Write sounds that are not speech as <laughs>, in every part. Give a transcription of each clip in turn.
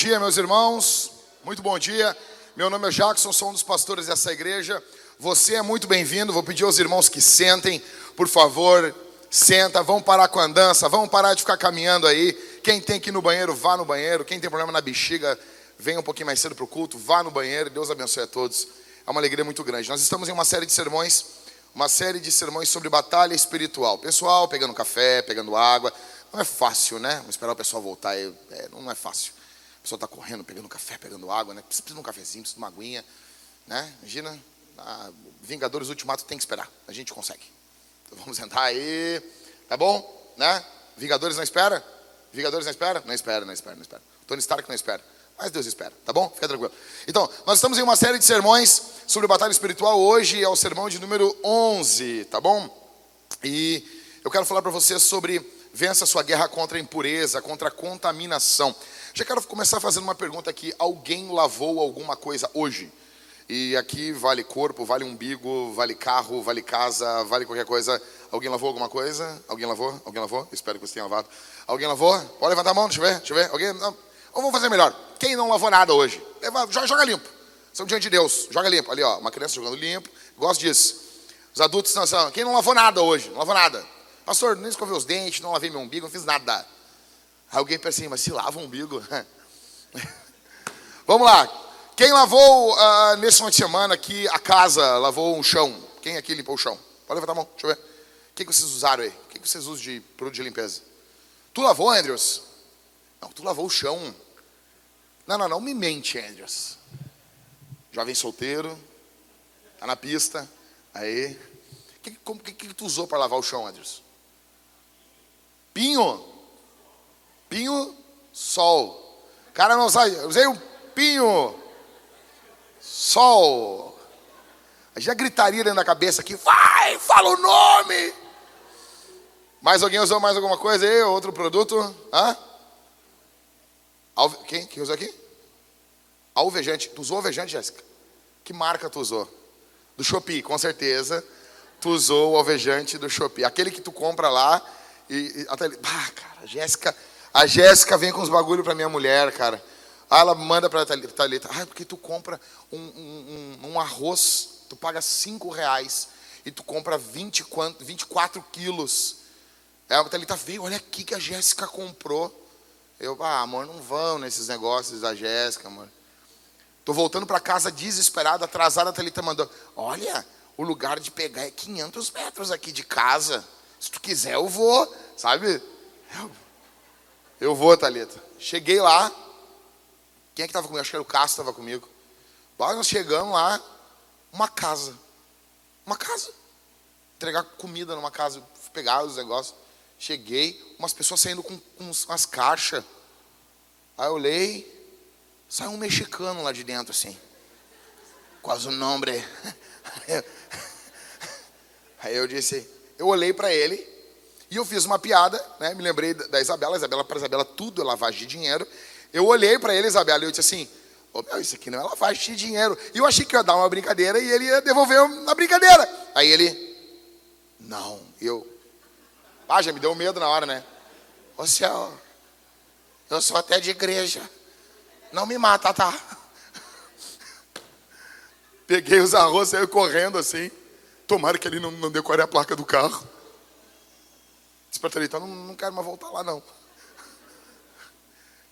Dia, meus irmãos. Muito bom dia. Meu nome é Jackson, sou um dos pastores dessa igreja. Você é muito bem-vindo. Vou pedir aos irmãos que sentem, por favor. Senta, vamos parar com a andança, vamos parar de ficar caminhando aí. Quem tem que ir no banheiro, vá no banheiro. Quem tem problema na bexiga, venha um pouquinho mais cedo para o culto, vá no banheiro. Deus abençoe a todos. É uma alegria muito grande. Nós estamos em uma série de sermões, uma série de sermões sobre batalha espiritual. Pessoal, pegando café, pegando água. Não é fácil, né? Vamos esperar o pessoal voltar. É, não é fácil. A pessoa está correndo, pegando café, pegando água, né? Precisa de um cafezinho, precisa de uma aguinha. Né? Imagina, Vingadores Ultimato tem que esperar. A gente consegue. Então vamos entrar aí. Tá bom? Né? Vingadores não espera? Vingadores não espera? Não espera, não espera, não espera. Tony Stark não espera. Mas Deus espera, tá bom? Fica tranquilo. Então, nós estamos em uma série de sermões sobre batalha espiritual. Hoje é o sermão de número 11, tá bom? E eu quero falar para você sobre vença sua guerra contra a impureza, contra a contaminação. Já quero começar fazendo uma pergunta aqui. Alguém lavou alguma coisa hoje? E aqui vale corpo, vale umbigo, vale carro, vale casa, vale qualquer coisa. Alguém lavou alguma coisa? Alguém lavou? Alguém lavou? Espero que você tenha lavado. Alguém lavou? Pode levantar a mão, deixa eu ver, deixa eu ver. Alguém? Não. Ou vamos fazer melhor. Quem não lavou nada hoje? Leva, joga, joga limpo. São diante de Deus. Joga limpo. Ali, ó, uma criança jogando limpo. Gosto disso. Os adultos não são. Quem não lavou nada hoje? Não lavou nada. Pastor, nem escovei os dentes, não lavei meu umbigo, não fiz nada. Alguém pensa assim, mas se lava o umbigo. <laughs> Vamos lá. Quem lavou uh, nesse final de semana aqui a casa, lavou um chão? Quem aqui limpou o chão? Pode levantar a mão, deixa eu ver. O que, vocês usaram aí? O que, que vocês usam de produto de limpeza? Tu lavou, Andrews? Não, tu lavou o chão. Não, não, não me mente, Andrews. Jovem solteiro, tá na pista. Aí. O que, que, que, tu usou para lavar o chão, Andrews? Pinho. Pinho, sol. Cara, não sai. Usei um pinho, sol. Já gritaria dentro da cabeça aqui. Vai, fala o nome. Mais alguém usou mais alguma coisa aí? Outro produto? Hã? Alve... Quem? Quem usou aqui? Alvejante. Tu usou alvejante, Jéssica? Que marca tu usou? Do Shopee, com certeza. Tu usou o alvejante do Shopee. Aquele que tu compra lá e, e até ah, cara, a Jéssica, a Jéssica vem com os bagulho para minha mulher, cara. Aí ela manda para Thalita, ah, porque tu compra um, um, um, um, arroz, tu paga cinco reais e tu compra 20, 24 quilos. Aí a Thalita veio, olha aqui que a Jéssica comprou. Eu, ah, amor, não vão nesses negócios da Jéssica, amor. Tô voltando para casa desesperado, atrasada, a Thalita mandou, olha, o lugar de pegar é 500 metros aqui de casa. Se tu quiser, eu vou, sabe? Eu, eu vou, Thalita. Cheguei lá. Quem é que estava comigo? Acho que era o Cássio estava comigo. Lá nós chegamos lá, uma casa. Uma casa. Entregar comida numa casa, pegar os negócios. Cheguei, umas pessoas saindo com, com umas caixas. Aí eu olhei, saiu um mexicano lá de dentro, assim. Quase o nome. <laughs> Aí eu disse, eu olhei para ele e eu fiz uma piada, né? Me lembrei da Isabela, Isabela para Isabela tudo é lavagem de dinheiro. Eu olhei para ele, Isabela, e eu disse assim: oh, meu, isso aqui não é lavagem de dinheiro. E eu achei que ia dar uma brincadeira e ele ia devolver na brincadeira. Aí ele, não, eu, ah, já me deu medo na hora, né? Ô céu, eu sou até de igreja. Não me mata, tá? <laughs> Peguei os arroz, saí correndo assim. Tomara que ele não, não decore a placa do carro. Disse para Thalita, não, não quero mais voltar lá não. O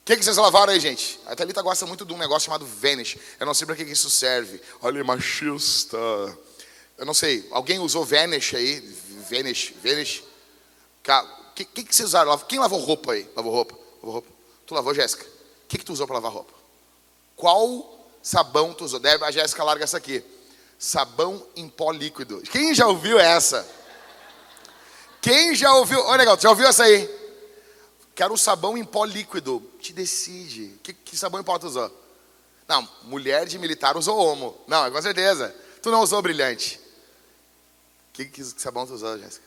que, que vocês lavaram aí, gente? A Thalita gosta muito de um negócio chamado Vanish. Eu não sei para que, que isso serve. Olha, machista. Eu não sei. Alguém usou Vanish aí? Vanish, Vanish. O que, que, que vocês usaram? Quem lavou roupa aí? Lavou roupa? Lavou roupa? Tu lavou, Jéssica? O que, que tu usou para lavar roupa? Qual sabão tu usou? Deve, a Jéssica larga essa aqui sabão em pó líquido. Quem já ouviu essa? Quem já ouviu? Olha, legal, já ouviu essa aí? Quero um sabão em pó líquido. Te decide. Que, que sabão em pó tu usou? Não, mulher de militar usou homo. Não, é com certeza. Tu não usou brilhante. Que, que sabão tu usou, Jéssica?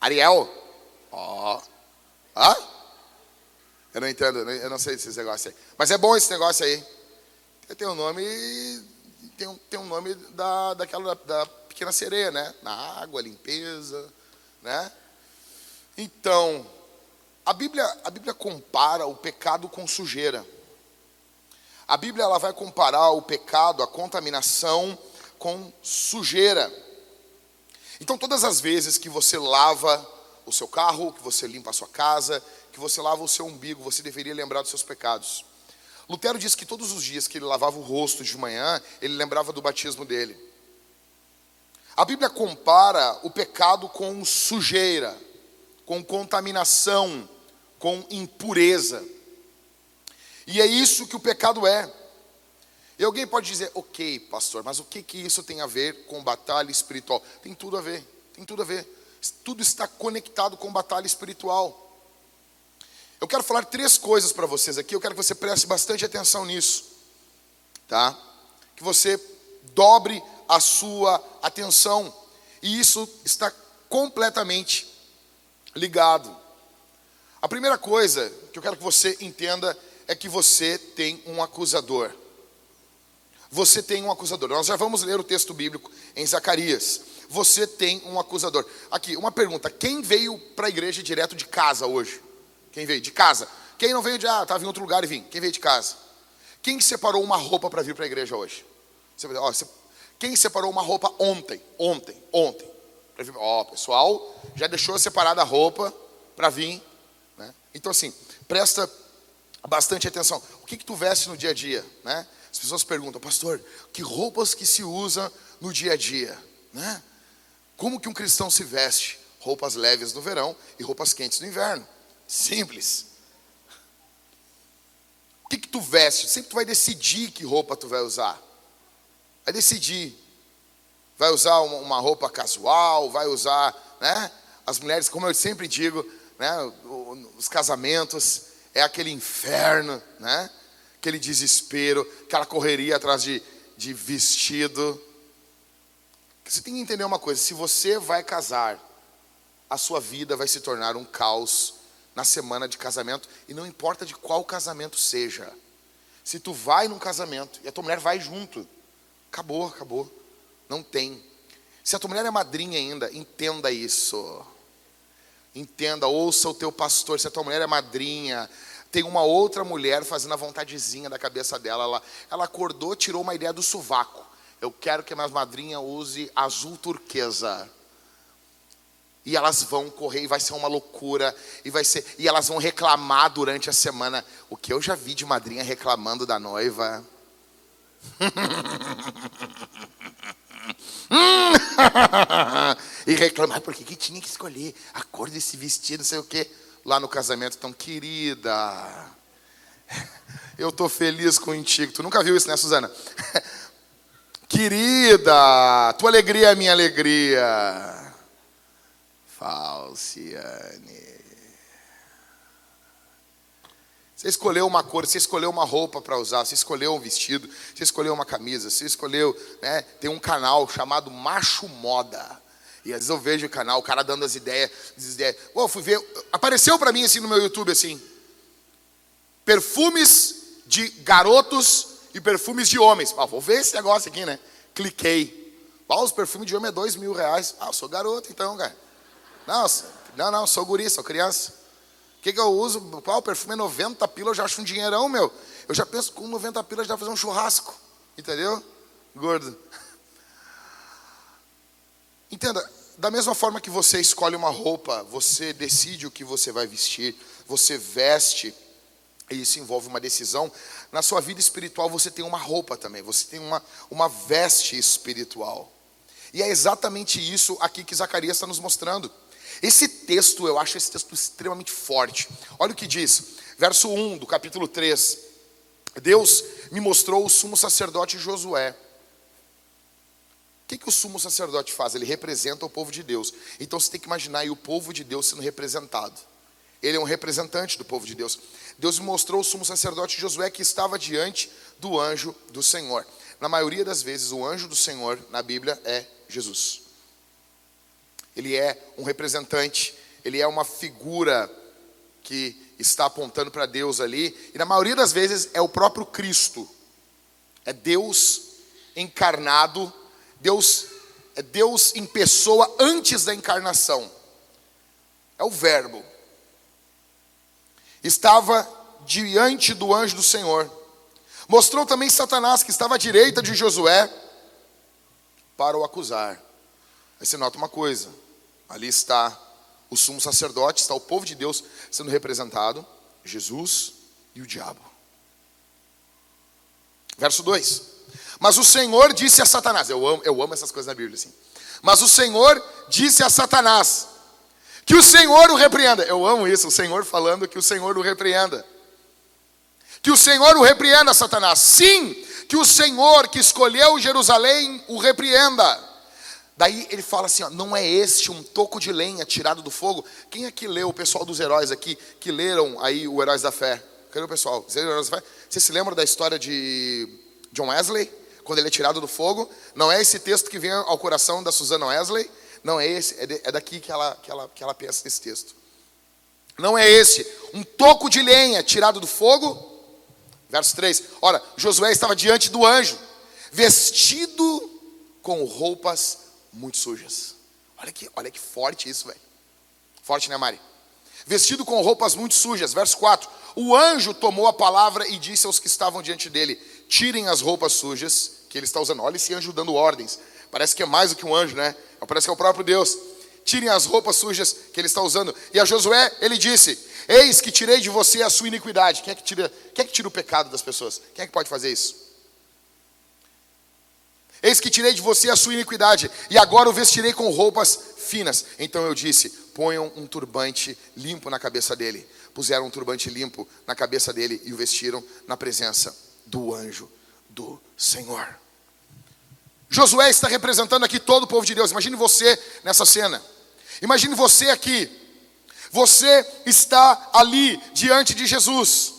Ariel? Ó. Oh. Hã? Eu não entendo, eu não sei desses negócios aí. Mas é bom esse negócio aí. Tem um nome tem um, tem um nome da, daquela da, da pequena sereia, né? Na água, limpeza, né? Então, A Bíblia, a Bíblia compara o pecado com sujeira. A Bíblia ela vai comparar o pecado, a contaminação com sujeira. Então, todas as vezes que você lava o seu carro, que você limpa a sua casa, que você lava o seu umbigo, você deveria lembrar dos seus pecados. Lutero disse que todos os dias que ele lavava o rosto de manhã, ele lembrava do batismo dele. A Bíblia compara o pecado com sujeira, com contaminação, com impureza. E é isso que o pecado é. E alguém pode dizer, ok, pastor, mas o que, que isso tem a ver com batalha espiritual? Tem tudo a ver, tem tudo a ver. Tudo está conectado com batalha espiritual. Eu quero falar três coisas para vocês aqui, eu quero que você preste bastante atenção nisso, tá? Que você dobre a sua atenção, e isso está completamente ligado. A primeira coisa que eu quero que você entenda é que você tem um acusador. Você tem um acusador. Nós já vamos ler o texto bíblico em Zacarias. Você tem um acusador. Aqui, uma pergunta: quem veio para a igreja direto de casa hoje? Quem veio de casa? Quem não veio de ah, estava em outro lugar e vim? Quem veio de casa? Quem separou uma roupa para vir para a igreja hoje? Você, ó, você, quem separou uma roupa ontem? Ontem, ontem. Ó, pessoal, já deixou separada a roupa para vir. Né? Então, assim, presta bastante atenção. O que, que tu veste no dia a dia? Né? As pessoas perguntam, pastor, que roupas que se usa no dia a dia? Né? Como que um cristão se veste? Roupas leves no verão e roupas quentes no inverno. Simples. O que, que tu veste? Sempre tu vai decidir que roupa tu vai usar. Vai decidir. Vai usar uma roupa casual, vai usar, né? As mulheres, como eu sempre digo, né? Os casamentos, é aquele inferno, né? aquele desespero, aquela correria atrás de, de vestido. Você tem que entender uma coisa: se você vai casar, a sua vida vai se tornar um caos na semana de casamento, e não importa de qual casamento seja. Se tu vai num casamento e a tua mulher vai junto, acabou, acabou. Não tem. Se a tua mulher é madrinha ainda, entenda isso. Entenda, ouça o teu pastor. Se a tua mulher é madrinha, tem uma outra mulher fazendo a vontadezinha da cabeça dela. Ela, ela acordou, tirou uma ideia do sovaco. Eu quero que a minha madrinha use azul turquesa. E elas vão correr e vai ser uma loucura. E, vai ser, e elas vão reclamar durante a semana. O que eu já vi de madrinha reclamando da noiva. <laughs> e reclamar porque que tinha que escolher a cor desse vestido, não sei o quê lá no casamento. Então, querida, eu estou feliz contigo. Tu nunca viu isso, né, Suzana? <laughs> querida, tua alegria é minha alegria. Falciane. Você escolheu uma cor, você escolheu uma roupa para usar, você escolheu um vestido, você escolheu uma camisa, você escolheu, né? Tem um canal chamado Macho Moda. E às vezes eu vejo o canal, o cara dando as ideias, as ideias. Oh, fui ver, apareceu para mim assim no meu YouTube assim. Perfumes de garotos e perfumes de homens. Ah, vou ver esse negócio aqui, né? Cliquei. Ah, os perfumes de homem é dois mil reais. Ah, eu sou garoto então, cara. Não, não, não, sou guri, sou criança. O que, que eu uso? Qual perfume é 90 pila, eu já acho um dinheirão, meu. Eu já penso com 90 pila já fazer um churrasco. Entendeu? Gordo. <laughs> Entenda, da mesma forma que você escolhe uma roupa, você decide o que você vai vestir, você veste, e isso envolve uma decisão. Na sua vida espiritual você tem uma roupa também, você tem uma, uma veste espiritual. E é exatamente isso aqui que Zacarias está nos mostrando. Esse texto, eu acho esse texto extremamente forte. Olha o que diz, verso 1 do capítulo 3. Deus me mostrou o sumo sacerdote Josué o que, que o sumo sacerdote faz? Ele representa o povo de Deus. Então você tem que imaginar aí o povo de Deus sendo representado. Ele é um representante do povo de Deus. Deus mostrou o sumo sacerdote Josué que estava diante do anjo do Senhor. Na maioria das vezes, o anjo do Senhor na Bíblia é Jesus. Ele é um representante, ele é uma figura que está apontando para Deus ali, e na maioria das vezes é o próprio Cristo. É Deus encarnado Deus é Deus em pessoa antes da encarnação. É o Verbo. estava diante do anjo do Senhor. Mostrou também Satanás, que estava à direita de Josué, para o acusar. Aí você nota uma coisa: ali está o sumo sacerdote, está o povo de Deus sendo representado, Jesus e o diabo. Verso 2: Mas o Senhor disse a Satanás, eu amo, eu amo essas coisas na Bíblia assim. Mas o Senhor disse a Satanás, que o Senhor o repreenda. Eu amo isso, o Senhor falando que o Senhor o repreenda. Que o Senhor o repreenda, Satanás. Sim, que o Senhor que escolheu Jerusalém o repreenda. Daí ele fala assim: ó, não é este um toco de lenha tirado do fogo? Quem aqui leu, o pessoal dos heróis aqui, que leram aí o Heróis da Fé? Cadê o pessoal? Você se lembra da história de John Wesley? Quando ele é tirado do fogo? Não é esse texto que vem ao coração da Susana Wesley? Não é esse, é, de, é daqui que ela, que, ela, que ela pensa nesse texto. Não é esse. Um toco de lenha tirado do fogo? Verso 3. Ora, Josué estava diante do anjo, vestido com roupas muito sujas. Olha que, olha que forte isso, velho. Forte, né, Mari? Vestido com roupas muito sujas. Verso 4. O anjo tomou a palavra e disse aos que estavam diante dele: Tirem as roupas sujas que ele está usando. Olha esse anjo dando ordens. Parece que é mais do que um anjo, né? Parece que é o próprio Deus. Tirem as roupas sujas que ele está usando. E a Josué, ele disse: Eis que tirei de você a sua iniquidade. Quem é que tira, quem é que tira o pecado das pessoas? Quem é que pode fazer isso? Eis que tirei de você a sua iniquidade, e agora o vestirei com roupas finas. Então eu disse: ponham um turbante limpo na cabeça dele. Puseram um turbante limpo na cabeça dele e o vestiram na presença do anjo do Senhor. Josué está representando aqui todo o povo de Deus. Imagine você nessa cena. Imagine você aqui. Você está ali diante de Jesus.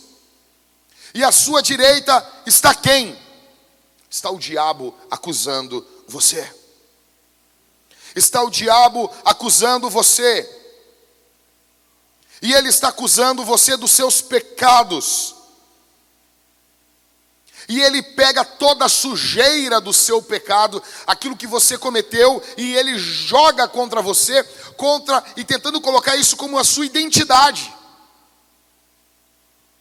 E à sua direita está quem? Está o diabo acusando você. Está o diabo acusando você. E ele está acusando você dos seus pecados e ele pega toda a sujeira do seu pecado, aquilo que você cometeu, e ele joga contra você, contra e tentando colocar isso como a sua identidade.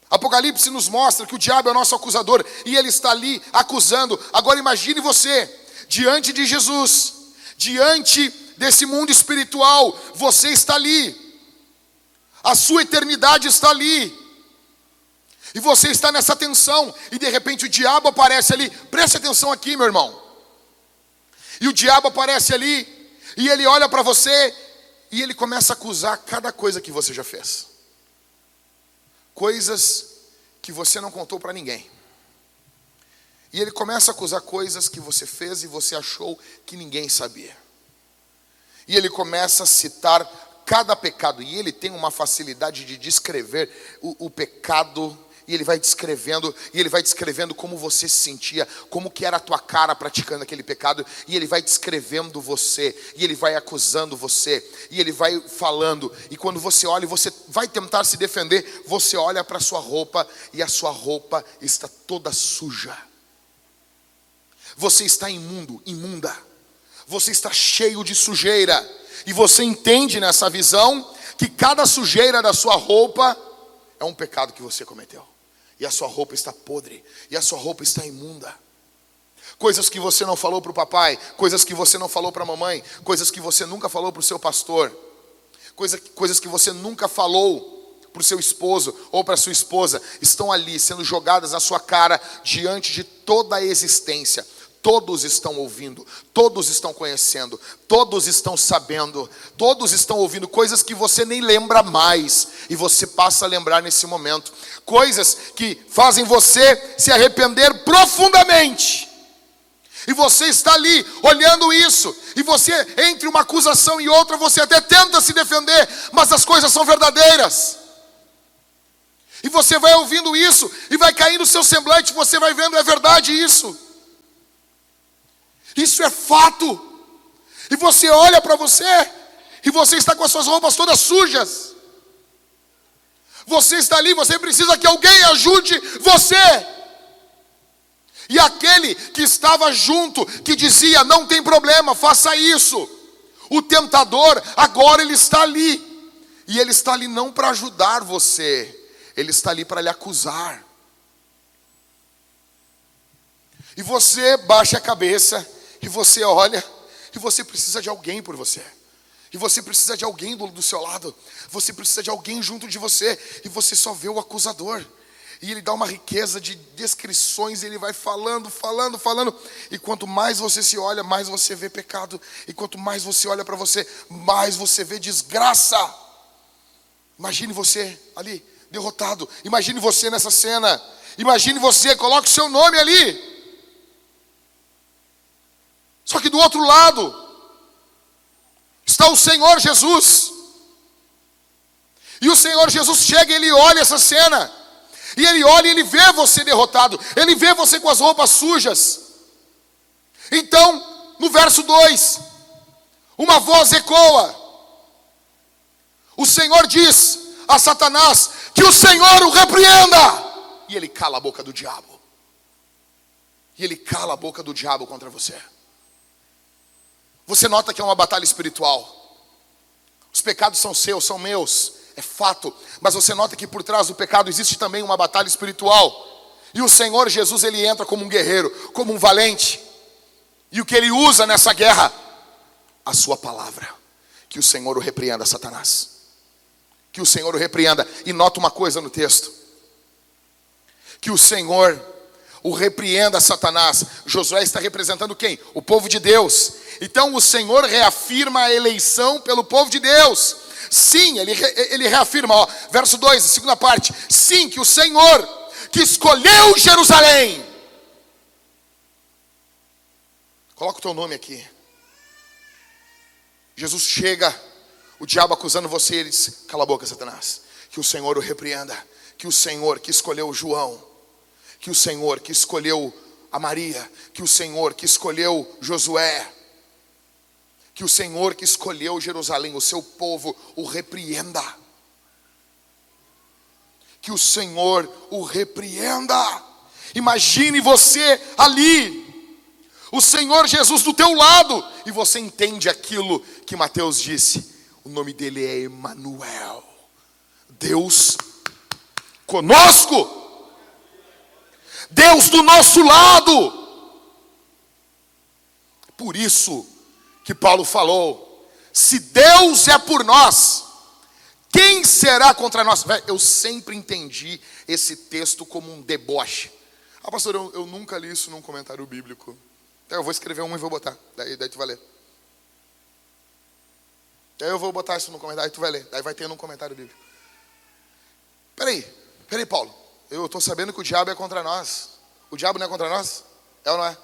Apocalipse nos mostra que o diabo é o nosso acusador e ele está ali acusando. Agora imagine você diante de Jesus, diante desse mundo espiritual, você está ali. A sua eternidade está ali. E você está nessa tensão, e de repente o diabo aparece ali. Preste atenção aqui, meu irmão. E o diabo aparece ali, e ele olha para você, e ele começa a acusar cada coisa que você já fez. Coisas que você não contou para ninguém. E ele começa a acusar coisas que você fez e você achou que ninguém sabia. E ele começa a citar cada pecado, e ele tem uma facilidade de descrever o, o pecado e ele vai descrevendo, e ele vai descrevendo como você se sentia, como que era a tua cara praticando aquele pecado, e ele vai descrevendo você, e ele vai acusando você, e ele vai falando, e quando você olha e você vai tentar se defender, você olha para a sua roupa e a sua roupa está toda suja. Você está imundo, imunda. Você está cheio de sujeira. E você entende nessa visão que cada sujeira da sua roupa é um pecado que você cometeu e a sua roupa está podre, e a sua roupa está imunda. Coisas que você não falou para o papai, coisas que você não falou para a mamãe, coisas que você nunca falou para o seu pastor, coisa, coisas que você nunca falou para o seu esposo ou para sua esposa, estão ali sendo jogadas na sua cara diante de toda a existência. Todos estão ouvindo, todos estão conhecendo, todos estão sabendo, todos estão ouvindo coisas que você nem lembra mais e você passa a lembrar nesse momento, coisas que fazem você se arrepender profundamente. E você está ali olhando isso, e você, entre uma acusação e outra, você até tenta se defender, mas as coisas são verdadeiras. E você vai ouvindo isso, e vai cair no seu semblante, você vai vendo, é verdade isso. Isso é fato. E você olha para você e você está com as suas roupas todas sujas. Você está ali, você precisa que alguém ajude você. E aquele que estava junto, que dizia: Não tem problema, faça isso. O tentador, agora ele está ali. E ele está ali não para ajudar você, ele está ali para lhe acusar. E você baixa a cabeça e você olha e você precisa de alguém por você. E você precisa de alguém do, do seu lado. Você precisa de alguém junto de você. E você só vê o acusador. E ele dá uma riqueza de descrições, ele vai falando, falando, falando. E quanto mais você se olha, mais você vê pecado. E quanto mais você olha para você, mais você vê desgraça. Imagine você ali, derrotado. Imagine você nessa cena. Imagine você, coloque o seu nome ali. Só que do outro lado, está o Senhor Jesus. E o Senhor Jesus chega e ele olha essa cena. E ele olha e ele vê você derrotado. Ele vê você com as roupas sujas. Então, no verso 2, uma voz ecoa. O Senhor diz a Satanás que o Senhor o repreenda. E ele cala a boca do diabo. E ele cala a boca do diabo contra você. Você nota que é uma batalha espiritual. Os pecados são seus, são meus, é fato. Mas você nota que por trás do pecado existe também uma batalha espiritual. E o Senhor Jesus, ele entra como um guerreiro, como um valente. E o que ele usa nessa guerra? A sua palavra. Que o Senhor o repreenda, Satanás. Que o Senhor o repreenda. E nota uma coisa no texto: que o Senhor o repreenda Satanás. Josué está representando quem? O povo de Deus. Então o Senhor reafirma a eleição pelo povo de Deus. Sim, ele, ele reafirma, ó, verso 2, segunda parte. Sim, que o Senhor que escolheu Jerusalém. Coloca o teu nome aqui. Jesus chega, o diabo acusando você, ele diz: Cala a boca, Satanás. Que o Senhor o repreenda. Que o Senhor que escolheu João que o Senhor que escolheu a Maria, que o Senhor que escolheu Josué, que o Senhor que escolheu Jerusalém, o seu povo, o repreenda. Que o Senhor o repreenda. Imagine você ali, o Senhor Jesus do teu lado, e você entende aquilo que Mateus disse. O nome dele é Emanuel. Deus conosco. Deus do nosso lado. Por isso que Paulo falou: se Deus é por nós, quem será contra nós? Eu sempre entendi esse texto como um deboche. Ah, pastor, eu, eu nunca li isso num comentário bíblico. Então eu vou escrever um e vou botar. Daí, daí tu vai ler. Daí eu vou botar isso no comentário, daí tu vai ler. Daí vai ter num comentário bíblico. Peraí, peraí, Paulo. Eu estou sabendo que o diabo é contra nós. O diabo não é contra nós? É ou não é?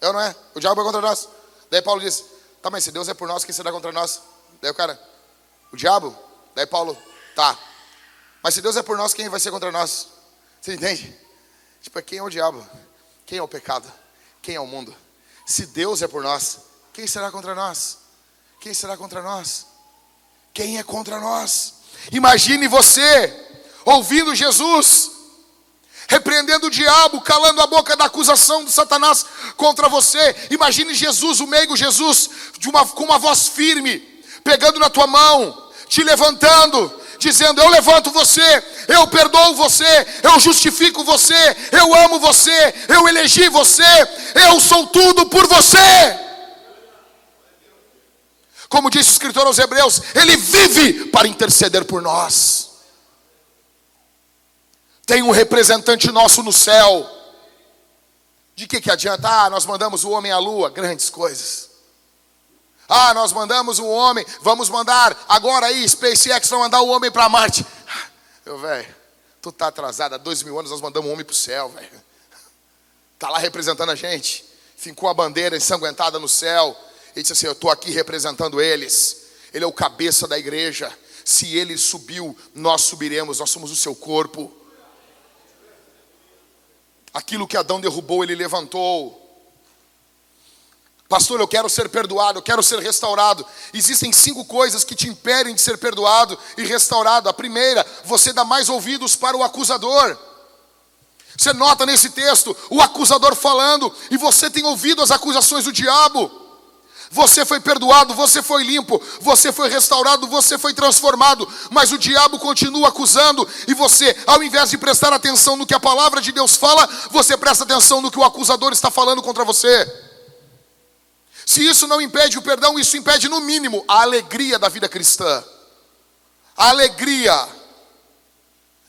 É ou não é? O diabo é contra nós. Daí Paulo diz: Tá, mas se Deus é por nós, quem será contra nós? Daí o cara: O diabo? Daí Paulo: Tá. Mas se Deus é por nós, quem vai ser contra nós? Você entende? Tipo, quem é o diabo? Quem é o pecado? Quem é o mundo? Se Deus é por nós, quem será contra nós? Quem será contra nós? Quem é contra nós? Imagine você ouvindo Jesus, repreendendo o diabo, calando a boca da acusação de Satanás contra você. Imagine Jesus, o meigo Jesus, uma, com uma voz firme, pegando na tua mão, te levantando, dizendo: Eu levanto você, eu perdoo você, eu justifico você, eu amo você, eu elegi você, eu sou tudo por você. Como disse o escritor aos Hebreus, ele vive para interceder por nós tem um representante nosso no céu. De que, que adianta? Ah, nós mandamos o homem à lua, grandes coisas. Ah, nós mandamos o homem, vamos mandar agora aí, SpaceX vai mandar o homem para Marte. Eu, velho, tu tá atrasado, há dois mil anos nós mandamos o homem para o céu, velho. Tá lá representando a gente, fincou a bandeira ensanguentada no céu, e disse assim: Eu estou aqui representando eles. Ele é o cabeça da igreja. Se ele subiu, nós subiremos, nós somos o seu corpo. Aquilo que Adão derrubou, ele levantou. Pastor, eu quero ser perdoado, eu quero ser restaurado. Existem cinco coisas que te impedem de ser perdoado e restaurado. A primeira, você dá mais ouvidos para o acusador. Você nota nesse texto o acusador falando, e você tem ouvido as acusações do diabo. Você foi perdoado, você foi limpo, você foi restaurado, você foi transformado, mas o diabo continua acusando, e você, ao invés de prestar atenção no que a palavra de Deus fala, você presta atenção no que o acusador está falando contra você. Se isso não impede o perdão, isso impede no mínimo a alegria da vida cristã. A alegria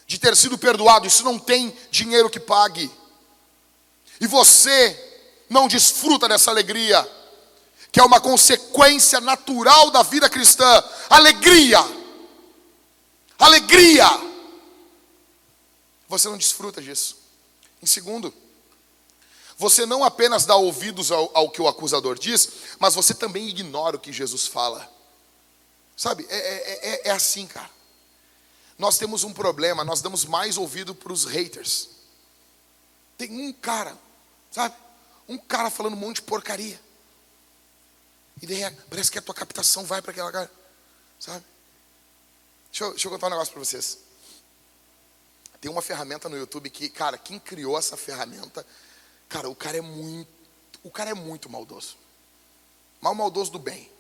de ter sido perdoado, isso não tem dinheiro que pague. E você não desfruta dessa alegria que é uma consequência natural da vida cristã. Alegria. Alegria. Você não desfruta disso. Em segundo, você não apenas dá ouvidos ao, ao, que o acusador diz, mas você também ignora o que Jesus fala. Sabe, é, é, é, é assim, cara. Nós temos um problema, nós damos mais ouvido para os haters. Tem um cara, sabe? Um cara falando um monte de porcaria. E daí parece que a tua captação vai para aquela cara, sabe? Deixa eu, deixa eu contar um negócio para vocês. Tem uma ferramenta no YouTube que, cara, quem criou essa ferramenta, cara, o cara é muito, o cara é muito maldoso. Mal maldoso do bem.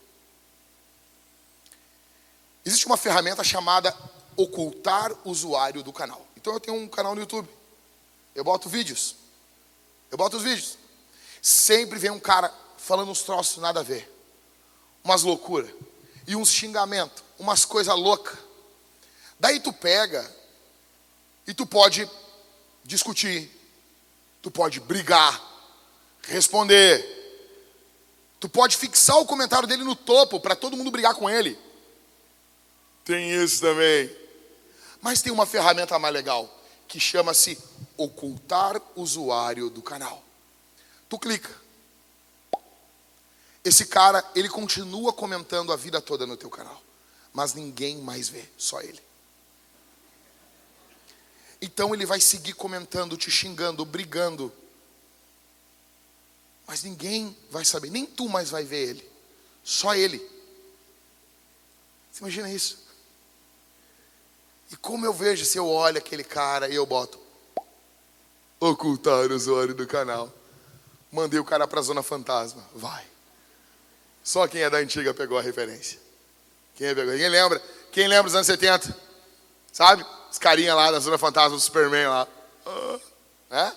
Existe uma ferramenta chamada ocultar usuário do canal. Então eu tenho um canal no YouTube. Eu boto vídeos. Eu boto os vídeos. Sempre vem um cara falando uns troços nada a ver umas loucuras e uns xingamentos, umas coisas loucas. Daí tu pega e tu pode discutir, tu pode brigar, responder. Tu pode fixar o comentário dele no topo para todo mundo brigar com ele. Tem isso também. Mas tem uma ferramenta mais legal que chama-se ocultar usuário do canal. Tu clica. Esse cara, ele continua comentando a vida toda no teu canal, mas ninguém mais vê, só ele. Então ele vai seguir comentando, te xingando, brigando. Mas ninguém vai saber, nem tu mais vai ver ele, só ele. Você imagina isso? E como eu vejo se eu olho aquele cara e eu boto ocultar o usuário do canal. Mandei o cara para a zona fantasma. Vai. Só quem é da antiga pegou a referência. Quem é pegou? Quem lembra? Quem lembra dos anos 70? Sabe? Os carinha lá da Zona Fantasma do Superman lá. é?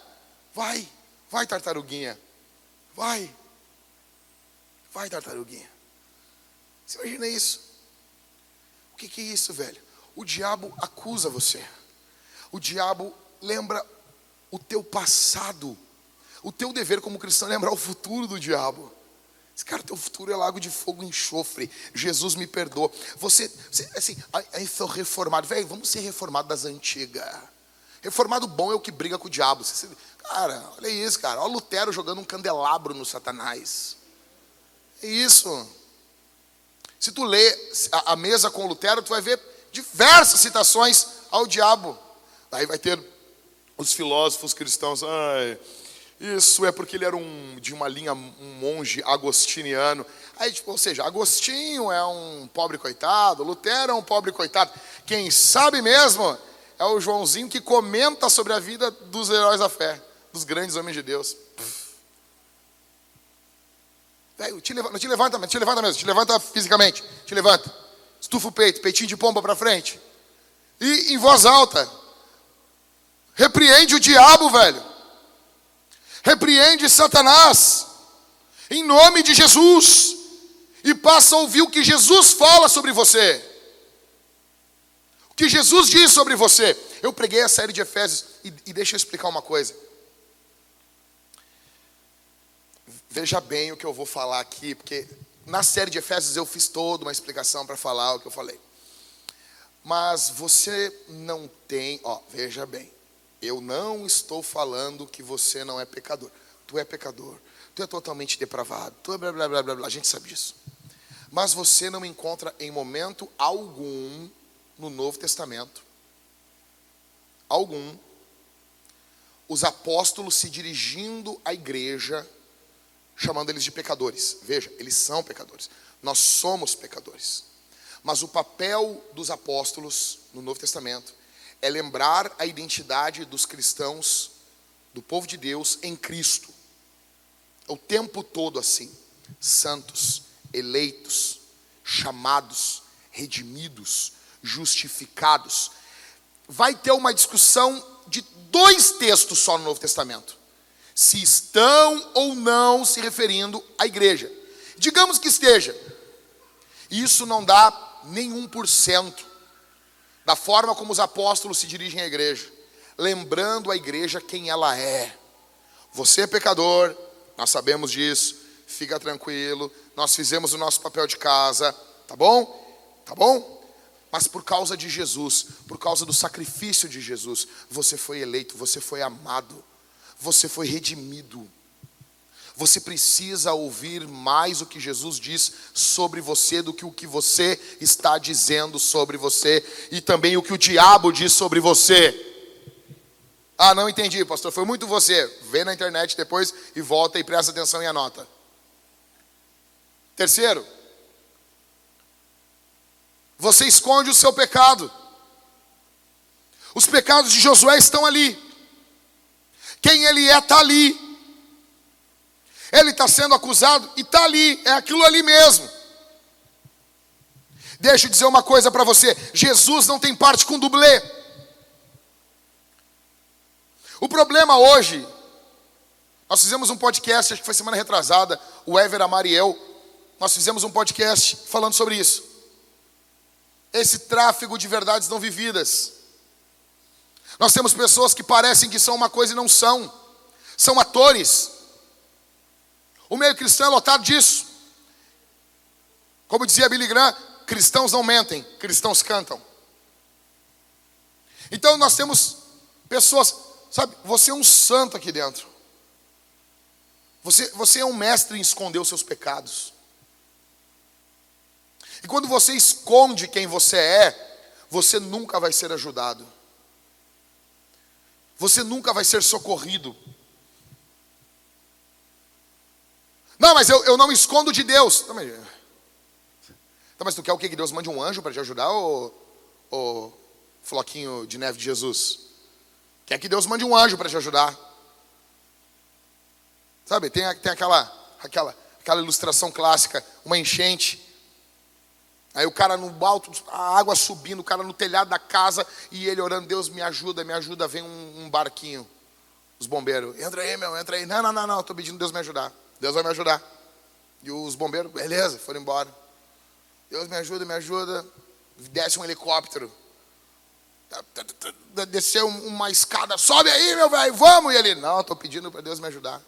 Vai, vai tartaruguinha. Vai. Vai tartaruguinha. Você imagina isso? O que, que é isso, velho? O diabo acusa você. O diabo lembra o teu passado. O teu dever como cristão é lembrar o futuro do diabo. Esse cara, teu futuro é lago de fogo e enxofre. Jesus me perdoa. Você, você assim, aí sou reformado. Velho, vamos ser reformado das antigas. Reformado bom é o que briga com o diabo. Você, cara, olha isso, cara. Olha Lutero jogando um candelabro no Satanás. É isso. Se tu lê a, a mesa com Lutero, tu vai ver diversas citações ao diabo. Aí vai ter os filósofos cristãos. Ai, isso é porque ele era um, de uma linha, um monge agostiniano. Aí, tipo, ou seja, Agostinho é um pobre coitado, Lutero é um pobre coitado. Quem sabe mesmo é o Joãozinho que comenta sobre a vida dos heróis da fé, dos grandes homens de Deus. Velho, te levanta, te levanta, te levanta mesmo, te levanta fisicamente, te levanta. Estufa o peito, peitinho de pomba para frente. E em voz alta, repreende o diabo, velho. Repreende Satanás, em nome de Jesus, e passa a ouvir o que Jesus fala sobre você. O que Jesus diz sobre você. Eu preguei a série de Efésios, e, e deixa eu explicar uma coisa. Veja bem o que eu vou falar aqui, porque na série de Efésios eu fiz toda uma explicação para falar o que eu falei. Mas você não tem, ó, veja bem. Eu não estou falando que você não é pecador. Tu é pecador. Tu é totalmente depravado. Tu é blá blá blá blá blá. A gente sabe disso. Mas você não encontra em momento algum no Novo Testamento algum os apóstolos se dirigindo à igreja chamando eles de pecadores. Veja, eles são pecadores. Nós somos pecadores. Mas o papel dos apóstolos no Novo Testamento é lembrar a identidade dos cristãos, do povo de Deus em Cristo. É o tempo todo assim, santos, eleitos, chamados, redimidos, justificados. Vai ter uma discussão de dois textos só no Novo Testamento. Se estão ou não se referindo à igreja. Digamos que esteja. Isso não dá nenhum por cento da forma como os apóstolos se dirigem à igreja, lembrando a igreja quem ela é. Você é pecador, nós sabemos disso, fica tranquilo, nós fizemos o nosso papel de casa, tá bom? Tá bom? Mas por causa de Jesus, por causa do sacrifício de Jesus, você foi eleito, você foi amado, você foi redimido. Você precisa ouvir mais o que Jesus diz sobre você do que o que você está dizendo sobre você e também o que o diabo diz sobre você. Ah, não entendi, pastor, foi muito você. Vê na internet depois e volta e presta atenção e anota. Terceiro, você esconde o seu pecado. Os pecados de Josué estão ali. Quem ele é está ali. Ele está sendo acusado e está ali, é aquilo ali mesmo. Deixa eu dizer uma coisa para você: Jesus não tem parte com dublê. O problema hoje, nós fizemos um podcast, acho que foi semana retrasada, o Ever Amariel, nós fizemos um podcast falando sobre isso. Esse tráfego de verdades não vividas. Nós temos pessoas que parecem que são uma coisa e não são, são atores. O meio cristão é lotado disso. Como dizia Billy Graham, cristãos não mentem, cristãos cantam. Então nós temos pessoas, sabe, você é um santo aqui dentro. Você, você é um mestre em esconder os seus pecados. E quando você esconde quem você é, você nunca vai ser ajudado. Você nunca vai ser socorrido. Não, mas eu, eu não escondo de Deus. Não, mas, tá, mas tu quer o quê? Que Deus mande um anjo para te ajudar ou, ou floquinho de neve de Jesus? Quer que Deus mande um anjo para te ajudar? Sabe, tem, tem aquela, aquela, aquela ilustração clássica, uma enchente. Aí o cara no alto, a água subindo, o cara no telhado da casa e ele orando, Deus me ajuda, me ajuda, vem um, um barquinho. Os bombeiros, entra aí, meu, entra aí. Não, não, não, não, estou pedindo Deus me ajudar. Deus vai me ajudar. E os bombeiros, beleza, foram embora. Deus me ajuda, me ajuda. Desce um helicóptero. Desceu uma escada, sobe aí, meu velho, vamos. E ele, não, estou pedindo para Deus me ajudar.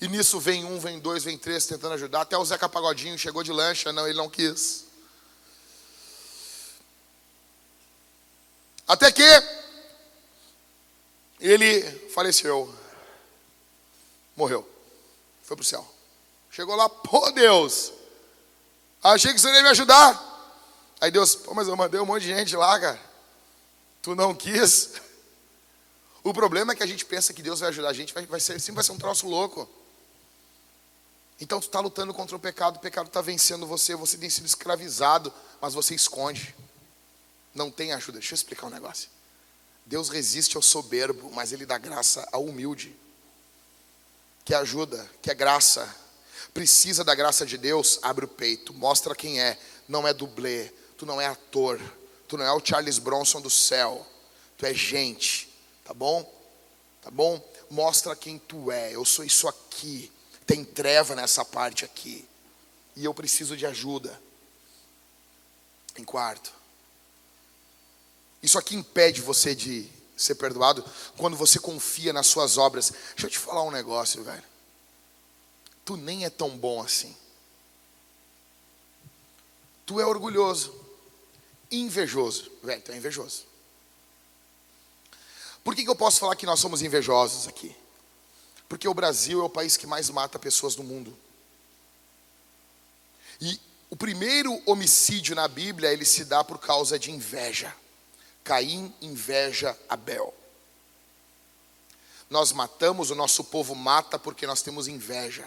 E nisso vem um, vem dois, vem três tentando ajudar. Até o Zeca Pagodinho chegou de lancha, não, ele não quis. Até que ele faleceu, morreu. Foi para o céu. Chegou lá, pô Deus, achei que você ia me ajudar. Aí Deus, pô, mas eu mandei um monte de gente lá, cara. Tu não quis. O problema é que a gente pensa que Deus vai ajudar a gente, vai, vai ser, sempre vai ser um troço louco. Então tu está lutando contra o pecado, o pecado está vencendo você, você tem sido escravizado, mas você esconde. Não tem ajuda. Deixa eu explicar um negócio. Deus resiste ao soberbo, mas Ele dá graça ao humilde que ajuda, que é graça, precisa da graça de Deus, abre o peito, mostra quem é, não é dublê, tu não é ator, tu não é o Charles Bronson do céu, tu é gente, tá bom? Tá bom? Mostra quem tu é, eu sou isso aqui, tem treva nessa parte aqui, e eu preciso de ajuda. Em quarto, isso aqui impede você de ser perdoado quando você confia nas suas obras. Deixa eu te falar um negócio, velho. Tu nem é tão bom assim. Tu é orgulhoso, invejoso. Velho, tu é invejoso. Por que, que eu posso falar que nós somos invejosos aqui? Porque o Brasil é o país que mais mata pessoas no mundo. E o primeiro homicídio na Bíblia, ele se dá por causa de inveja. Caim inveja Abel. Nós matamos, o nosso povo mata porque nós temos inveja.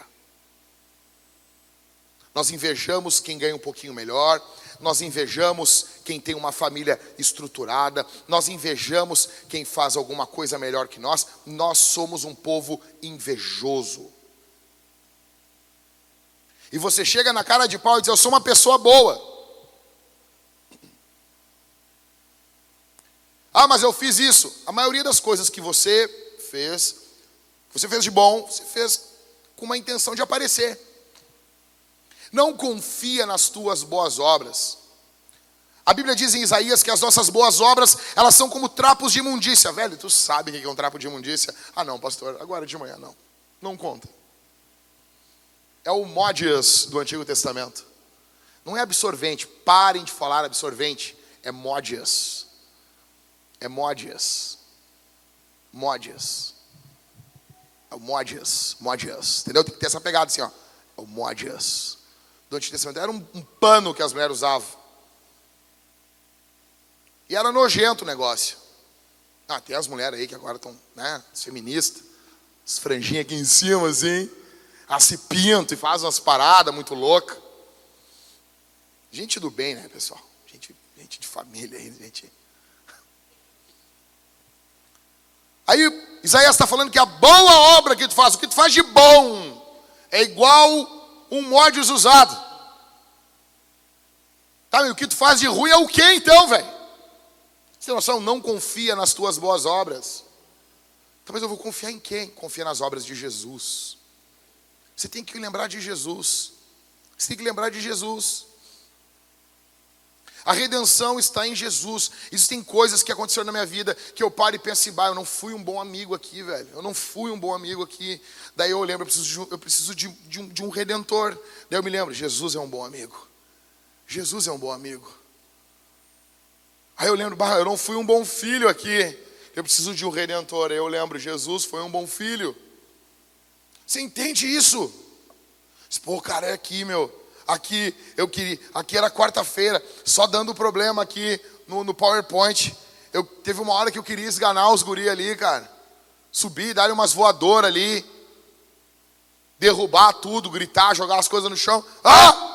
Nós invejamos quem ganha um pouquinho melhor, nós invejamos quem tem uma família estruturada, nós invejamos quem faz alguma coisa melhor que nós. Nós somos um povo invejoso. E você chega na cara de pau e diz: Eu sou uma pessoa boa. Ah, mas eu fiz isso. A maioria das coisas que você fez, você fez de bom, você fez com uma intenção de aparecer. Não confia nas tuas boas obras. A Bíblia diz em Isaías que as nossas boas obras, elas são como trapos de imundícia. Velho, tu sabe o que é um trapo de imundícia? Ah, não, pastor, agora de manhã não. Não conta. É o módias do Antigo Testamento. Não é absorvente. Parem de falar absorvente. É módias. É módias. Módias. É o módias. Módias. Entendeu? Tem que ter essa pegada assim, ó. É o módias. Do Antigo Testamento. Era um, um pano que as mulheres usavam. E era nojento o negócio. Ah, tem as mulheres aí que agora estão, né, feministas. As franjinhas aqui em cima, assim. Elas se pintam e fazem umas paradas muito loucas. Gente do bem, né, pessoal? Gente, gente de família gente. Aí Isaías está falando que a boa obra que tu faz, o que tu faz de bom, é igual um módios usado. Tá, e o que tu faz de ruim é o que então, velho? Você tem noção? Não confia nas tuas boas obras. Mas eu vou confiar em quem? Confia nas obras de Jesus. Você tem que lembrar de Jesus. Você tem que lembrar de Jesus. A redenção está em Jesus. Existem coisas que aconteceram na minha vida que eu paro e penso assim, eu não fui um bom amigo aqui, velho. Eu não fui um bom amigo aqui. Daí eu lembro, eu preciso de, eu preciso de, de, um, de um redentor. Daí eu me lembro, Jesus é um bom amigo. Jesus é um bom amigo. Aí eu lembro, eu não fui um bom filho aqui. Eu preciso de um redentor. Aí eu lembro, Jesus foi um bom filho. Você entende isso? Pô, cara, é aqui, meu. Aqui eu queria. Aqui era quarta-feira, só dando problema aqui no, no, PowerPoint. Eu teve uma hora que eu queria esganar os guri ali, cara. Subir, dar umas voadoras ali. Derrubar tudo, gritar, jogar as coisas no chão. Ah!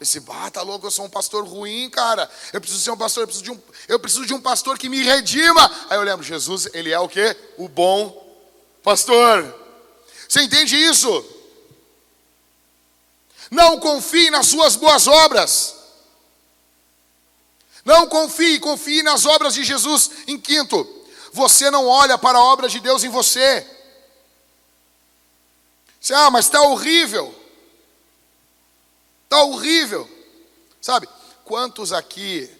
Esse, ah, tá louco, eu sou um pastor ruim, cara. Eu preciso ser um pastor, eu preciso de um, eu preciso de um pastor que me redima. Aí eu lembro, Jesus, ele é o quê? O bom pastor. Você entende isso? Não confie nas suas boas obras. Não confie, confie nas obras de Jesus. Em quinto, você não olha para a obra de Deus em você. Você, ah, mas está horrível. Está horrível. Sabe, quantos aqui,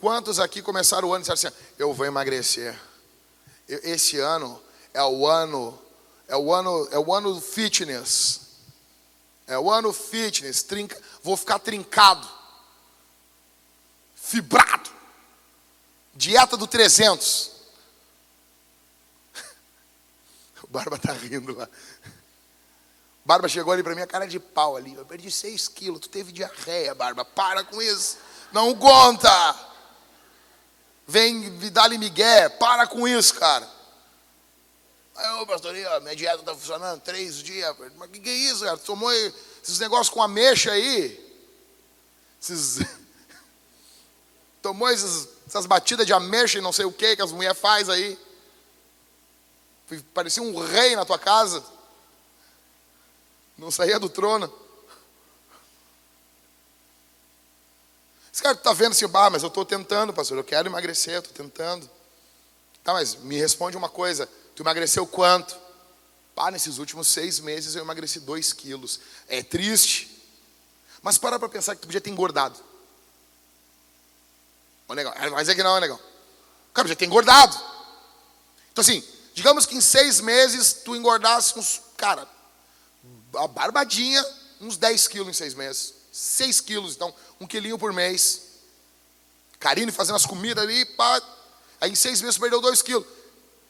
quantos aqui começaram o ano e disseram assim, eu vou emagrecer. Esse ano é o ano é o ano, é o ano fitness. É o ano fitness. Trinca, vou ficar trincado. Fibrado. Dieta do 300. <laughs> O Barba tá rindo lá. Barba chegou ali para mim, a cara de pau ali. Eu perdi 6 quilos. Tu teve diarreia, Barba. Para com isso. Não conta. Vem me dar-lhe migué. Para com isso, cara. Aí, ô pastorinho, minha dieta está funcionando três dias. Mas o que, que, é isso, cara? Tomou esses negócios com ameixa aí? Esses... <laughs> Tomou esses, essas batidas de ameixa e não sei o que que as mulheres fazem aí? Parecia um rei na tua casa. Não saía do trono. Esse cara está vendo assim, bah, mas eu estou tentando, pastor, eu quero emagrecer, estou tentando. Tá, mas me responde uma coisa. Tu emagreceu quanto? Pá, nesses últimos seis meses eu emagreci dois quilos. É triste. Mas para para pensar que tu podia ter engordado. Ô, negão, mas é que não, negão. O cara podia ter engordado. Então assim, digamos que em seis meses tu engordasse uns, cara, a barbadinha, uns 10 quilos em seis meses. 6 quilos, então, um quilinho por mês. Karine fazendo as comidas ali, pá. Aí em seis meses perdeu 2 quilos.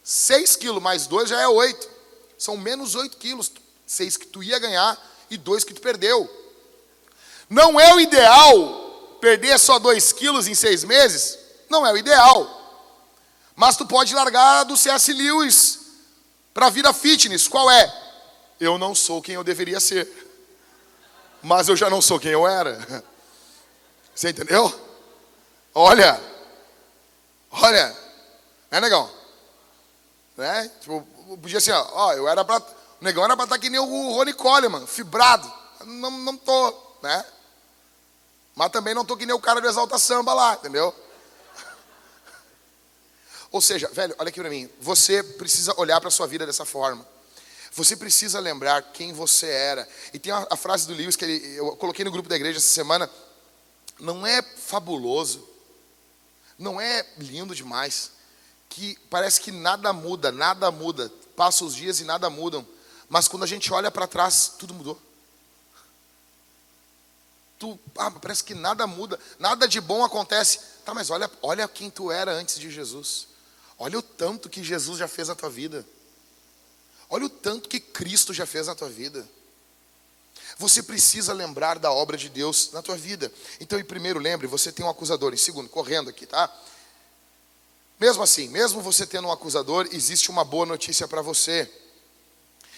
6 quilos mais 2 já é 8. São menos 8 quilos. 6 que tu ia ganhar e 2 que tu perdeu. Não é o ideal perder só 2 quilos em 6 meses? Não é o ideal. Mas tu pode largar do C.S. Lewis para a vida fitness. Qual é? Eu não sou quem eu deveria ser. Mas eu já não sou quem eu era. Você entendeu? Olha. Olha. É, negão? Né? Tipo, podia ser, ó, eu era pra. O negão era pra estar tá que nem o Rony Coleman, fibrado. não, não tô, né? Mas também não tô que nem o cara do Exalta Samba lá, entendeu? <laughs> Ou seja, velho, olha aqui para mim. Você precisa olhar para sua vida dessa forma. Você precisa lembrar quem você era. E tem a, a frase do Lewis que ele, eu coloquei no grupo da igreja essa semana. Não é fabuloso, não é lindo demais, que parece que nada muda, nada muda. Passam os dias e nada mudam. Mas quando a gente olha para trás, tudo mudou. Tu, ah, parece que nada muda, nada de bom acontece. Tá, mas olha, olha quem tu era antes de Jesus. Olha o tanto que Jesus já fez na tua vida. Olha o tanto que Cristo já fez na tua vida. Você precisa lembrar da obra de Deus na tua vida. Então, em primeiro, lembre, você tem um acusador. Em segundo, correndo aqui, tá? Mesmo assim, mesmo você tendo um acusador, existe uma boa notícia para você.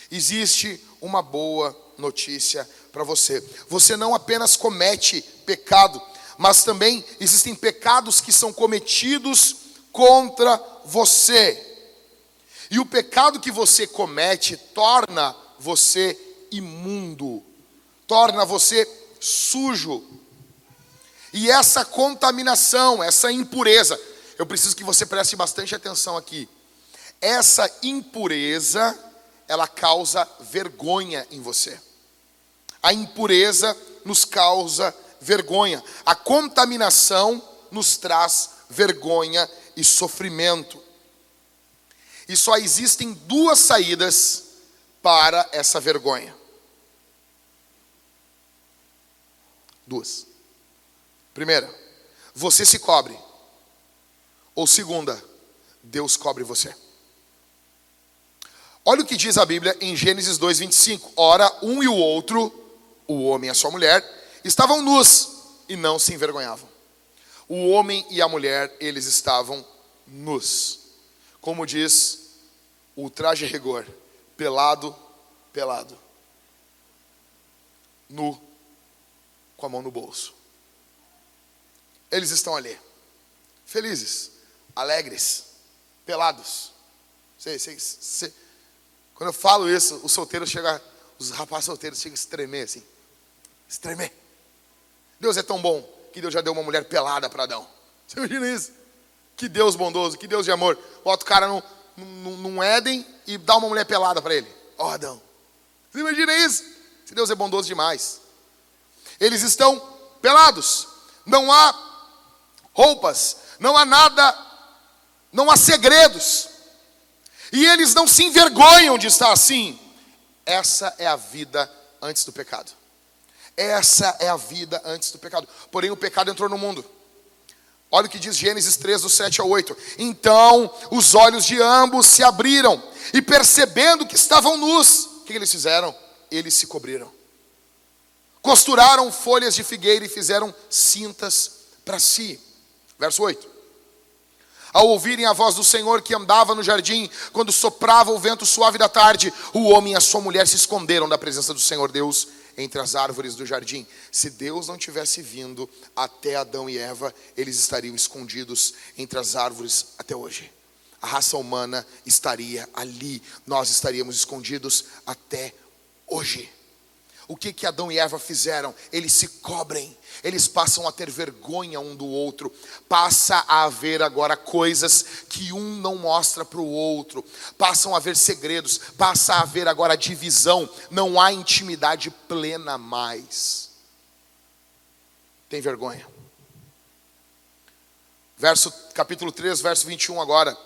Existe uma boa notícia para você. Você não apenas comete pecado, mas também existem pecados que são cometidos contra você. E o pecado que você comete torna você imundo, torna você sujo. E essa contaminação, essa impureza, eu preciso que você preste bastante atenção aqui. Essa impureza, ela causa vergonha em você. A impureza nos causa vergonha. A contaminação nos traz vergonha e sofrimento. E só existem duas saídas para essa vergonha. Duas. Primeira, você se cobre. Ou segunda, Deus cobre você. Olha o que diz a Bíblia em Gênesis 2:25. Ora, um e o outro, o homem e a sua mulher, estavam nus e não se envergonhavam. O homem e a mulher, eles estavam nus. Como diz o traje rigor, pelado, pelado. Nu, com a mão no bolso. Eles estão ali, felizes, alegres, pelados. Sei, sei, sei. Quando eu falo isso, os solteiros chegam, os rapazes solteiros chegam a estremer assim. Estremer. Deus é tão bom que Deus já deu uma mulher pelada para Adão. <laughs> Você imagina isso? Que Deus bondoso, que Deus de amor. Bota o cara num, num, num Éden e dá uma mulher pelada para ele. Ó, oh, Adão. Você imagina isso? Se Deus é bondoso demais. Eles estão pelados. Não há roupas, não há nada, não há segredos. E eles não se envergonham de estar assim. Essa é a vida antes do pecado. Essa é a vida antes do pecado. Porém, o pecado entrou no mundo. Olha o que diz Gênesis 3, do 7 ao 8. Então os olhos de ambos se abriram, e percebendo que estavam nus, o que eles fizeram? Eles se cobriram. Costuraram folhas de figueira e fizeram cintas para si. Verso 8. Ao ouvirem a voz do Senhor que andava no jardim, quando soprava o vento suave da tarde, o homem e a sua mulher se esconderam da presença do Senhor Deus entre as árvores do jardim. Se Deus não tivesse vindo até Adão e Eva, eles estariam escondidos entre as árvores até hoje. A raça humana estaria ali, nós estaríamos escondidos até hoje. O que que Adão e Eva fizeram? Eles se cobrem, eles passam a ter vergonha um do outro, passa a haver agora coisas que um não mostra para o outro, passam a haver segredos, passa a haver agora divisão, não há intimidade plena mais. Tem vergonha. Verso capítulo 3, verso 21 agora.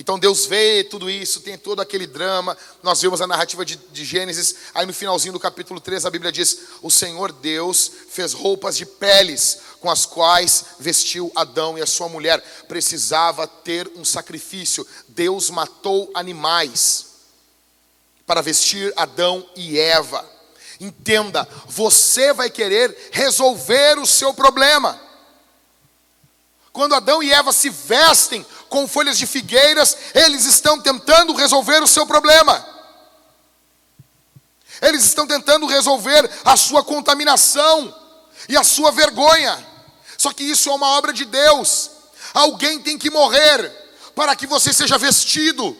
Então Deus vê tudo isso, tem todo aquele drama. Nós vemos a narrativa de, de, Gênesis, aí no finalzinho do capítulo 3 a Bíblia diz: O Senhor Deus fez roupas de peles com as quais vestiu Adão e a sua mulher. Precisava ter um sacrifício. Deus matou animais para vestir Adão e Eva. Entenda, você vai querer resolver o seu problema. Quando Adão e Eva se vestem com folhas de figueiras, eles estão tentando resolver o seu problema. Eles estão tentando resolver a sua contaminação e a sua vergonha. Só que isso é uma obra de Deus. Alguém tem que morrer para que você seja vestido.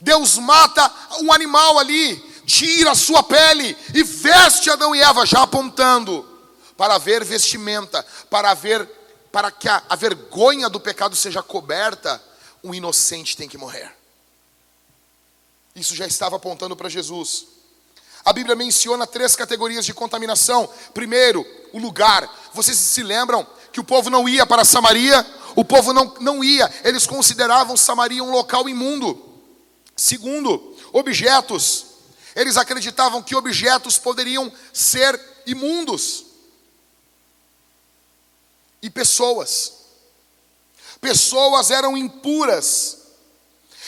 Deus mata um animal ali, tira a sua pele e veste Adão e Eva, já apontando para haver vestimenta, para haver para que a, a vergonha do pecado seja coberta, um inocente tem que morrer. Isso já estava apontando para Jesus. A Bíblia menciona três categorias de contaminação. Primeiro, o lugar. Vocês se lembram que o povo não ia para Samaria? O povo não, não ia, eles consideravam Samaria um local imundo. Segundo, objetos. Eles acreditavam que objetos poderiam ser imundos. E pessoas. Pessoas eram impuras.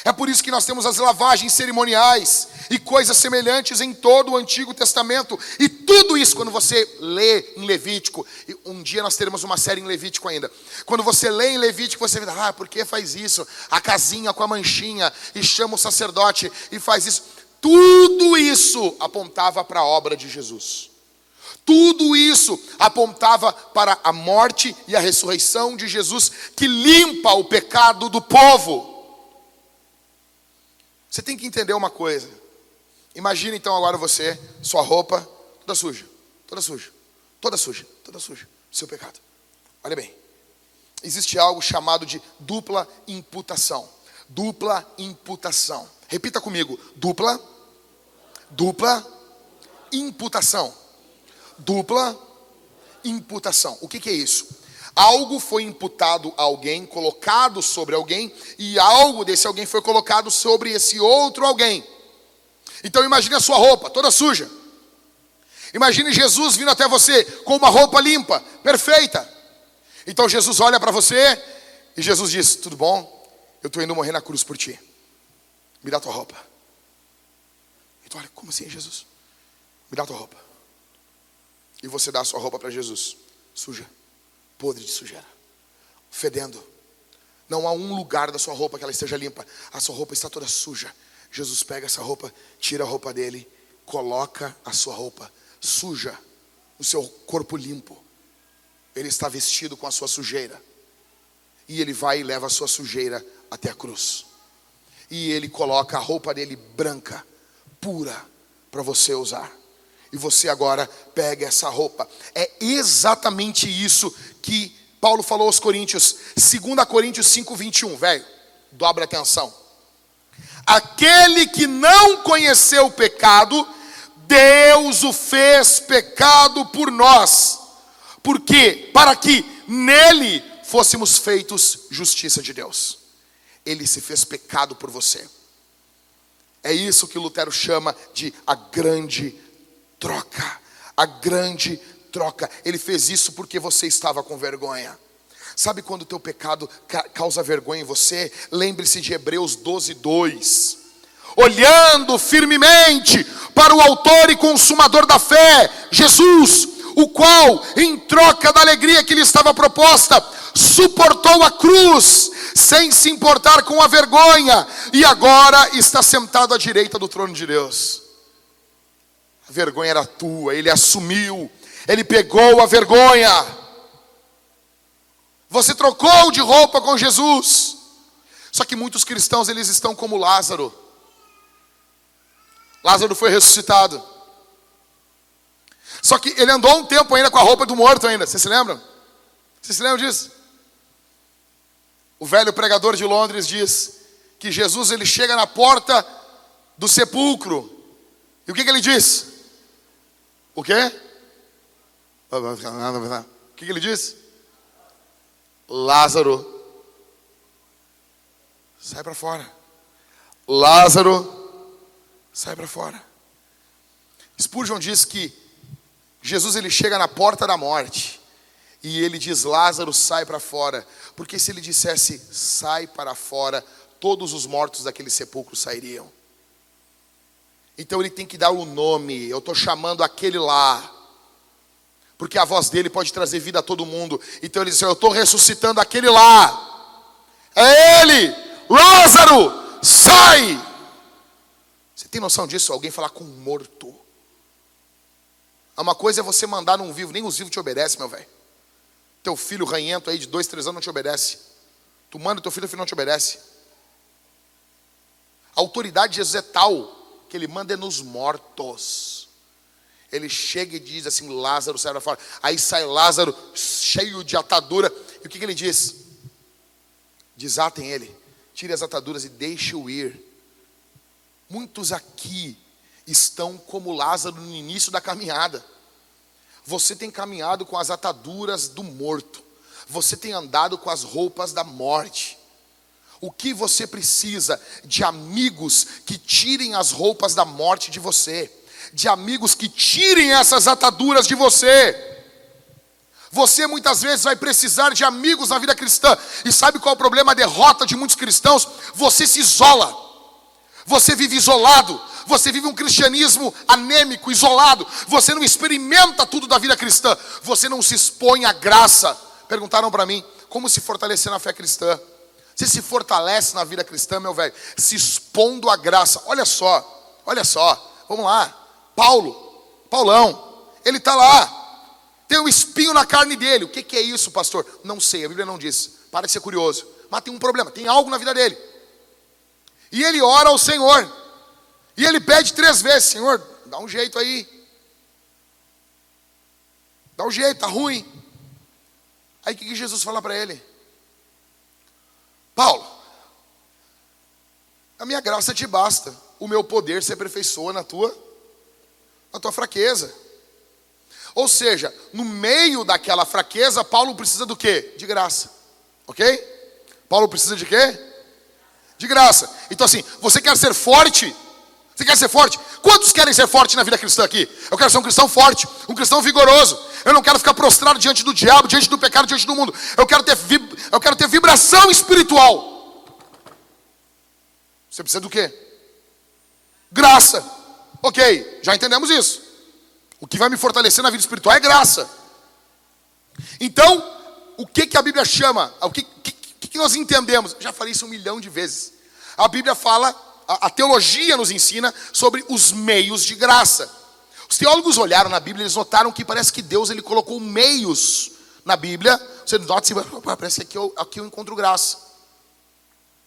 É por isso que nós temos as lavagens cerimoniais e coisas semelhantes em todo o Antigo Testamento. E tudo isso, quando você lê em Levítico, um dia nós teremos uma série em Levítico ainda. Quando você lê em Levítico, você vê, ah, por que faz isso? A casinha com a manchinha, e chama o sacerdote e faz isso. Tudo isso apontava para a obra de Jesus. Tudo isso apontava para a morte e a ressurreição de Jesus, que limpa o pecado do povo. Você tem que entender uma coisa. Imagina então agora você, sua roupa toda suja, toda suja, toda suja, toda suja, seu pecado. Olha bem. Existe algo chamado de dupla imputação. Dupla imputação. Repita comigo. Dupla dupla imputação. Dupla imputação. O que, que é isso? Algo foi imputado a alguém, colocado sobre alguém, e algo desse alguém foi colocado sobre esse outro alguém. Então imagine a sua roupa toda suja. Imagine Jesus vindo até você com uma roupa limpa, perfeita. Então Jesus olha para você e Jesus diz: Tudo bom? Eu estou indo morrer na cruz por ti. Me dá tua roupa. Então olha, como assim, Jesus? Me dá tua roupa. E você dá a sua roupa para Jesus, suja podre de sujeira, fedendo. Não há um lugar da sua roupa que ela esteja limpa. A sua roupa está toda suja. Jesus pega essa roupa, tira a roupa dele, coloca a sua roupa suja, o seu corpo limpo. Ele está vestido com a sua sujeira. E ele vai e leva a sua sujeira até a cruz. E ele coloca a roupa dele branca, pura, para você usar e você agora pega essa roupa. É exatamente isso que Paulo falou aos Coríntios, 2 Coríntios 5, 21, velho, dobra atenção. Aquele que não conheceu o pecado, Deus o fez pecado por nós. Por quê? Para que nele fôssemos feitos justiça de Deus. Ele se fez pecado por você. É isso que Lutero chama de a grande troca, a grande troca. Ele fez isso porque você estava com vergonha. Sabe quando o teu pecado causa vergonha em você? Lembre-se de Hebreus 12, 2. Olhando firmemente para o Autor e Consumador da fé, Jesus, o qual, em troca da alegria que lhe estava proposta, suportou a cruz, sem se importar com a vergonha, e agora está sentado à direita do trono de Deus. A vergonha era tua, ele assumiu, ele pegou a vergonha. Você trocou de roupa com Jesus. Só que muitos cristãos eles estão como Lázaro. Lázaro foi ressuscitado. Só que ele andou um tempo ainda com a roupa do morto ainda. Vocês se lembram? Vocês se lembram disso? O velho pregador de Londres diz que Jesus ele chega na porta do sepulcro. E o que, que ele diz? O quê? O que ele disse? Lázaro, sai para fora. Lázaro, sai para fora. Spurgeon diz que Jesus ele chega na porta da morte e ele diz: Lázaro, sai para fora. Porque se ele dissesse, sai para fora, todos os mortos daquele sepulcro sairiam. Então ele tem que dar o um nome. Eu estou chamando aquele lá. Porque a voz dele pode trazer vida a todo mundo. Então ele diz: Eu estou ressuscitando aquele lá. É ele! Lázaro, sai! Você tem noção disso? Alguém falar com um morto. Uma coisa é você mandar num vivo, nem os vivos te obedecem, meu velho. Teu filho ranhento aí de dois, três anos não te obedece. Tu manda teu filho, o filho não te obedece. A autoridade de Jesus é tal que ele manda é nos mortos. Ele chega e diz assim: Lázaro sai para fora. Aí sai Lázaro cheio de atadura. E o que, que ele diz? Desatem ele, tire as ataduras e deixe-o ir. Muitos aqui estão como Lázaro no início da caminhada. Você tem caminhado com as ataduras do morto. Você tem andado com as roupas da morte. O que você precisa de amigos que tirem as roupas da morte de você, de amigos que tirem essas ataduras de você. Você muitas vezes vai precisar de amigos na vida cristã. E sabe qual é o problema, a derrota de muitos cristãos? Você se isola. Você vive isolado. Você vive um cristianismo anêmico, isolado. Você não experimenta tudo da vida cristã. Você não se expõe à graça. Perguntaram para mim como se fortalecer na fé cristã. Você se fortalece na vida cristã, meu velho, se expondo à graça. Olha só, olha só. Vamos lá. Paulo, Paulão, ele está lá tem um espinho na carne dele. O que, que é isso, pastor? Não sei, a Bíblia não diz. Para de ser curioso. Mas tem um problema, tem algo na vida dele. E ele ora ao Senhor. E ele pede três vezes: Senhor, dá um jeito aí. Dá um jeito, tá ruim. Aí o que, que Jesus fala para ele? Paulo, a minha graça te basta. O meu poder se aperfeiçoa na tua, na tua fraqueza. Ou seja, no meio daquela fraqueza, Paulo precisa do quê? De graça. Ok? Paulo precisa de quê? De graça. Então, assim, você quer ser forte? Você quer ser forte? Quantos querem ser forte na vida cristã aqui? Eu quero ser um cristão forte, um cristão vigoroso. Eu não quero ficar prostrado diante do diabo, diante do pecado, diante do mundo. Eu quero ter, eu quero ter vibração espiritual. Você precisa do quê? Graça. Ok, já entendemos isso. O que vai me fortalecer na vida espiritual é graça. Então, o que, que a Bíblia chama? O que, que, que nós entendemos? já falei isso um milhão de vezes. A Bíblia fala, a, a teologia nos ensina sobre os meios de graça. Os teólogos olharam na Bíblia, eles notaram que parece que Deus ele colocou meios na Bíblia. Você nota assim, parece que aqui eu, aqui eu encontro graça.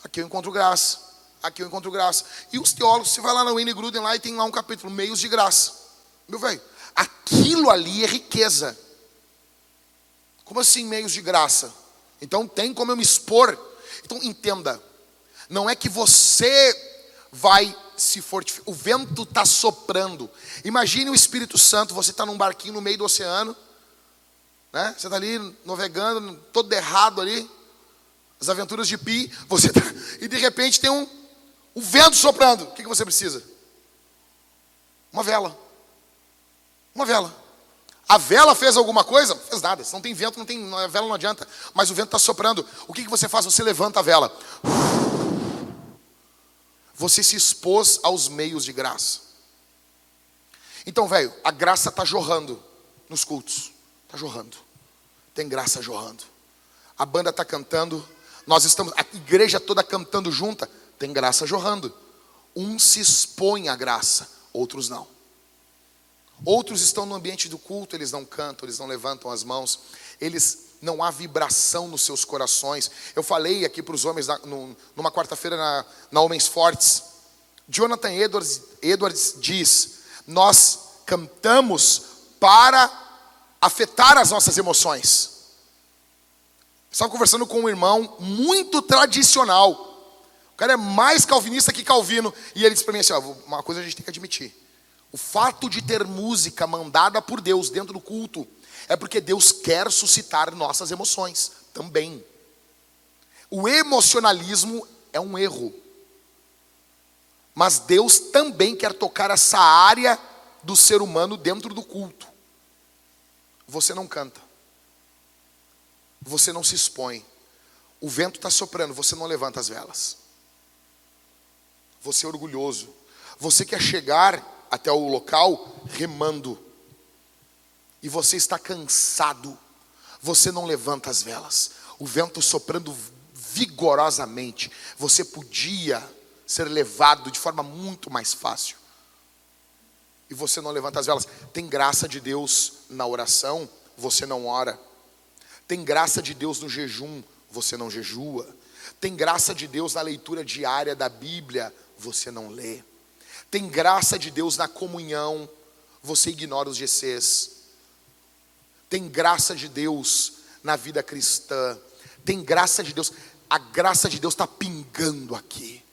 Aqui eu encontro graça. Aqui eu encontro graça. E os teólogos, você vai lá na Winnie Gruden lá e tem lá um capítulo, meios de graça. Meu velho, aquilo ali é riqueza. Como assim meios de graça? Então tem como eu me expor. Então entenda, não é que você vai se fortificar, o vento está soprando. Imagine o Espírito Santo, você está num barquinho no meio do oceano, né? Você está ali navegando, todo errado ali, as aventuras de Pi, você tá, e de repente tem um, um vento soprando. O que, que você precisa? Uma vela. Uma vela. A vela fez alguma coisa? Fez nada. Se não tem vento, não tem, a vela não adianta. Mas o vento está soprando. O que, que você faz? Você levanta a vela. Você se expôs aos meios de graça. Então, velho, a graça está jorrando nos cultos. Está jorrando. Tem graça jorrando. A banda está cantando. Nós estamos, a igreja toda cantando junta. Tem graça jorrando. Um se expõe à graça, outros não. Outros estão no ambiente do culto, eles não cantam, eles não levantam as mãos, eles não há vibração nos seus corações. Eu falei aqui para os homens numa quarta-feira na, na Homens Fortes. Jonathan Edwards, Edwards diz: Nós cantamos para afetar as nossas emoções. Estava conversando com um irmão muito tradicional. O cara é mais calvinista que Calvino. E ele disse para mim assim: ó, uma coisa a gente tem que admitir. O fato de ter música mandada por Deus dentro do culto é porque Deus quer suscitar nossas emoções também. O emocionalismo é um erro. Mas Deus também quer tocar essa área do ser humano dentro do culto. Você não canta. Você não se expõe. O vento está soprando, você não levanta as velas. Você é orgulhoso. Você quer chegar até o local remando. E você está cansado. Você não levanta as velas. O vento soprando vigorosamente. Você podia ser levado de forma muito mais fácil. E você não levanta as velas. Tem graça de Deus na oração, você não ora. Tem graça de Deus no jejum, você não jejua. Tem graça de Deus na leitura diária da Bíblia, você não lê. Tem graça de Deus na comunhão, você ignora os GCs. Tem graça de Deus na vida cristã. Tem graça de Deus, a graça de Deus está pingando aqui.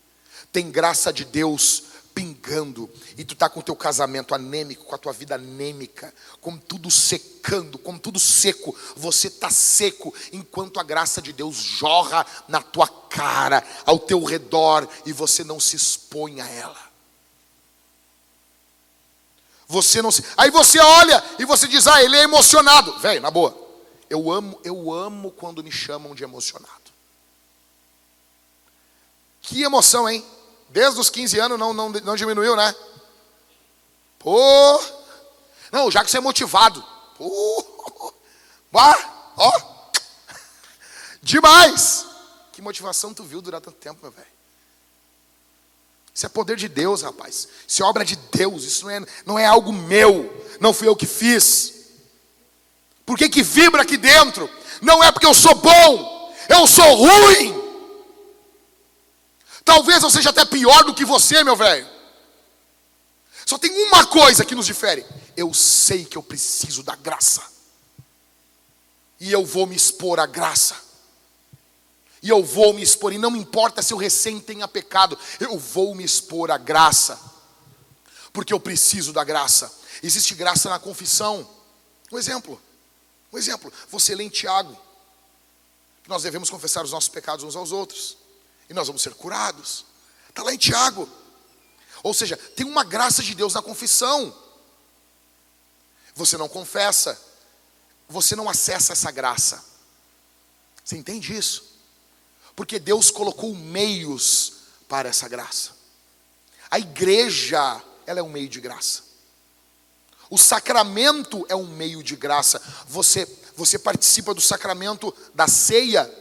Tem graça de Deus pingando e tu tá com o teu casamento anêmico, com a tua vida anêmica, com tudo secando, com tudo seco, você tá seco enquanto a graça de Deus jorra na tua cara, ao teu redor e você não se expõe a ela. Você não se. Aí você olha e você diz: "Ah, ele é emocionado". Velho, na boa. Eu amo, eu amo quando me chamam de emocionado. Que emoção, hein? Desde os 15 anos não, não, não diminuiu, né? Pô! Não, já que você é motivado. Pô! Bah, ó! <laughs> Demais! Que motivação tu viu durar tanto tempo, meu velho? Isso é poder de Deus, rapaz. Isso é obra de Deus. Isso não é, não é algo meu. Não fui eu que fiz. Por que, que vibra aqui dentro? Não é porque eu sou bom. Eu sou ruim. Talvez eu seja até pior do que você, meu velho. Só tem uma coisa que nos difere. Eu sei que eu preciso da graça. E eu vou me expor à graça. E eu vou me expor, e não importa se eu recém tenha pecado, eu vou me expor à graça, porque eu preciso da graça. Existe graça na confissão. Um exemplo, um exemplo, você lê em Tiago, que nós devemos confessar os nossos pecados uns aos outros e nós vamos ser curados. Está lá em Tiago. Ou seja, tem uma graça de Deus na confissão. Você não confessa, você não acessa essa graça. Você entende isso? Porque Deus colocou meios para essa graça. A igreja, ela é um meio de graça. O sacramento é um meio de graça. Você você participa do sacramento da ceia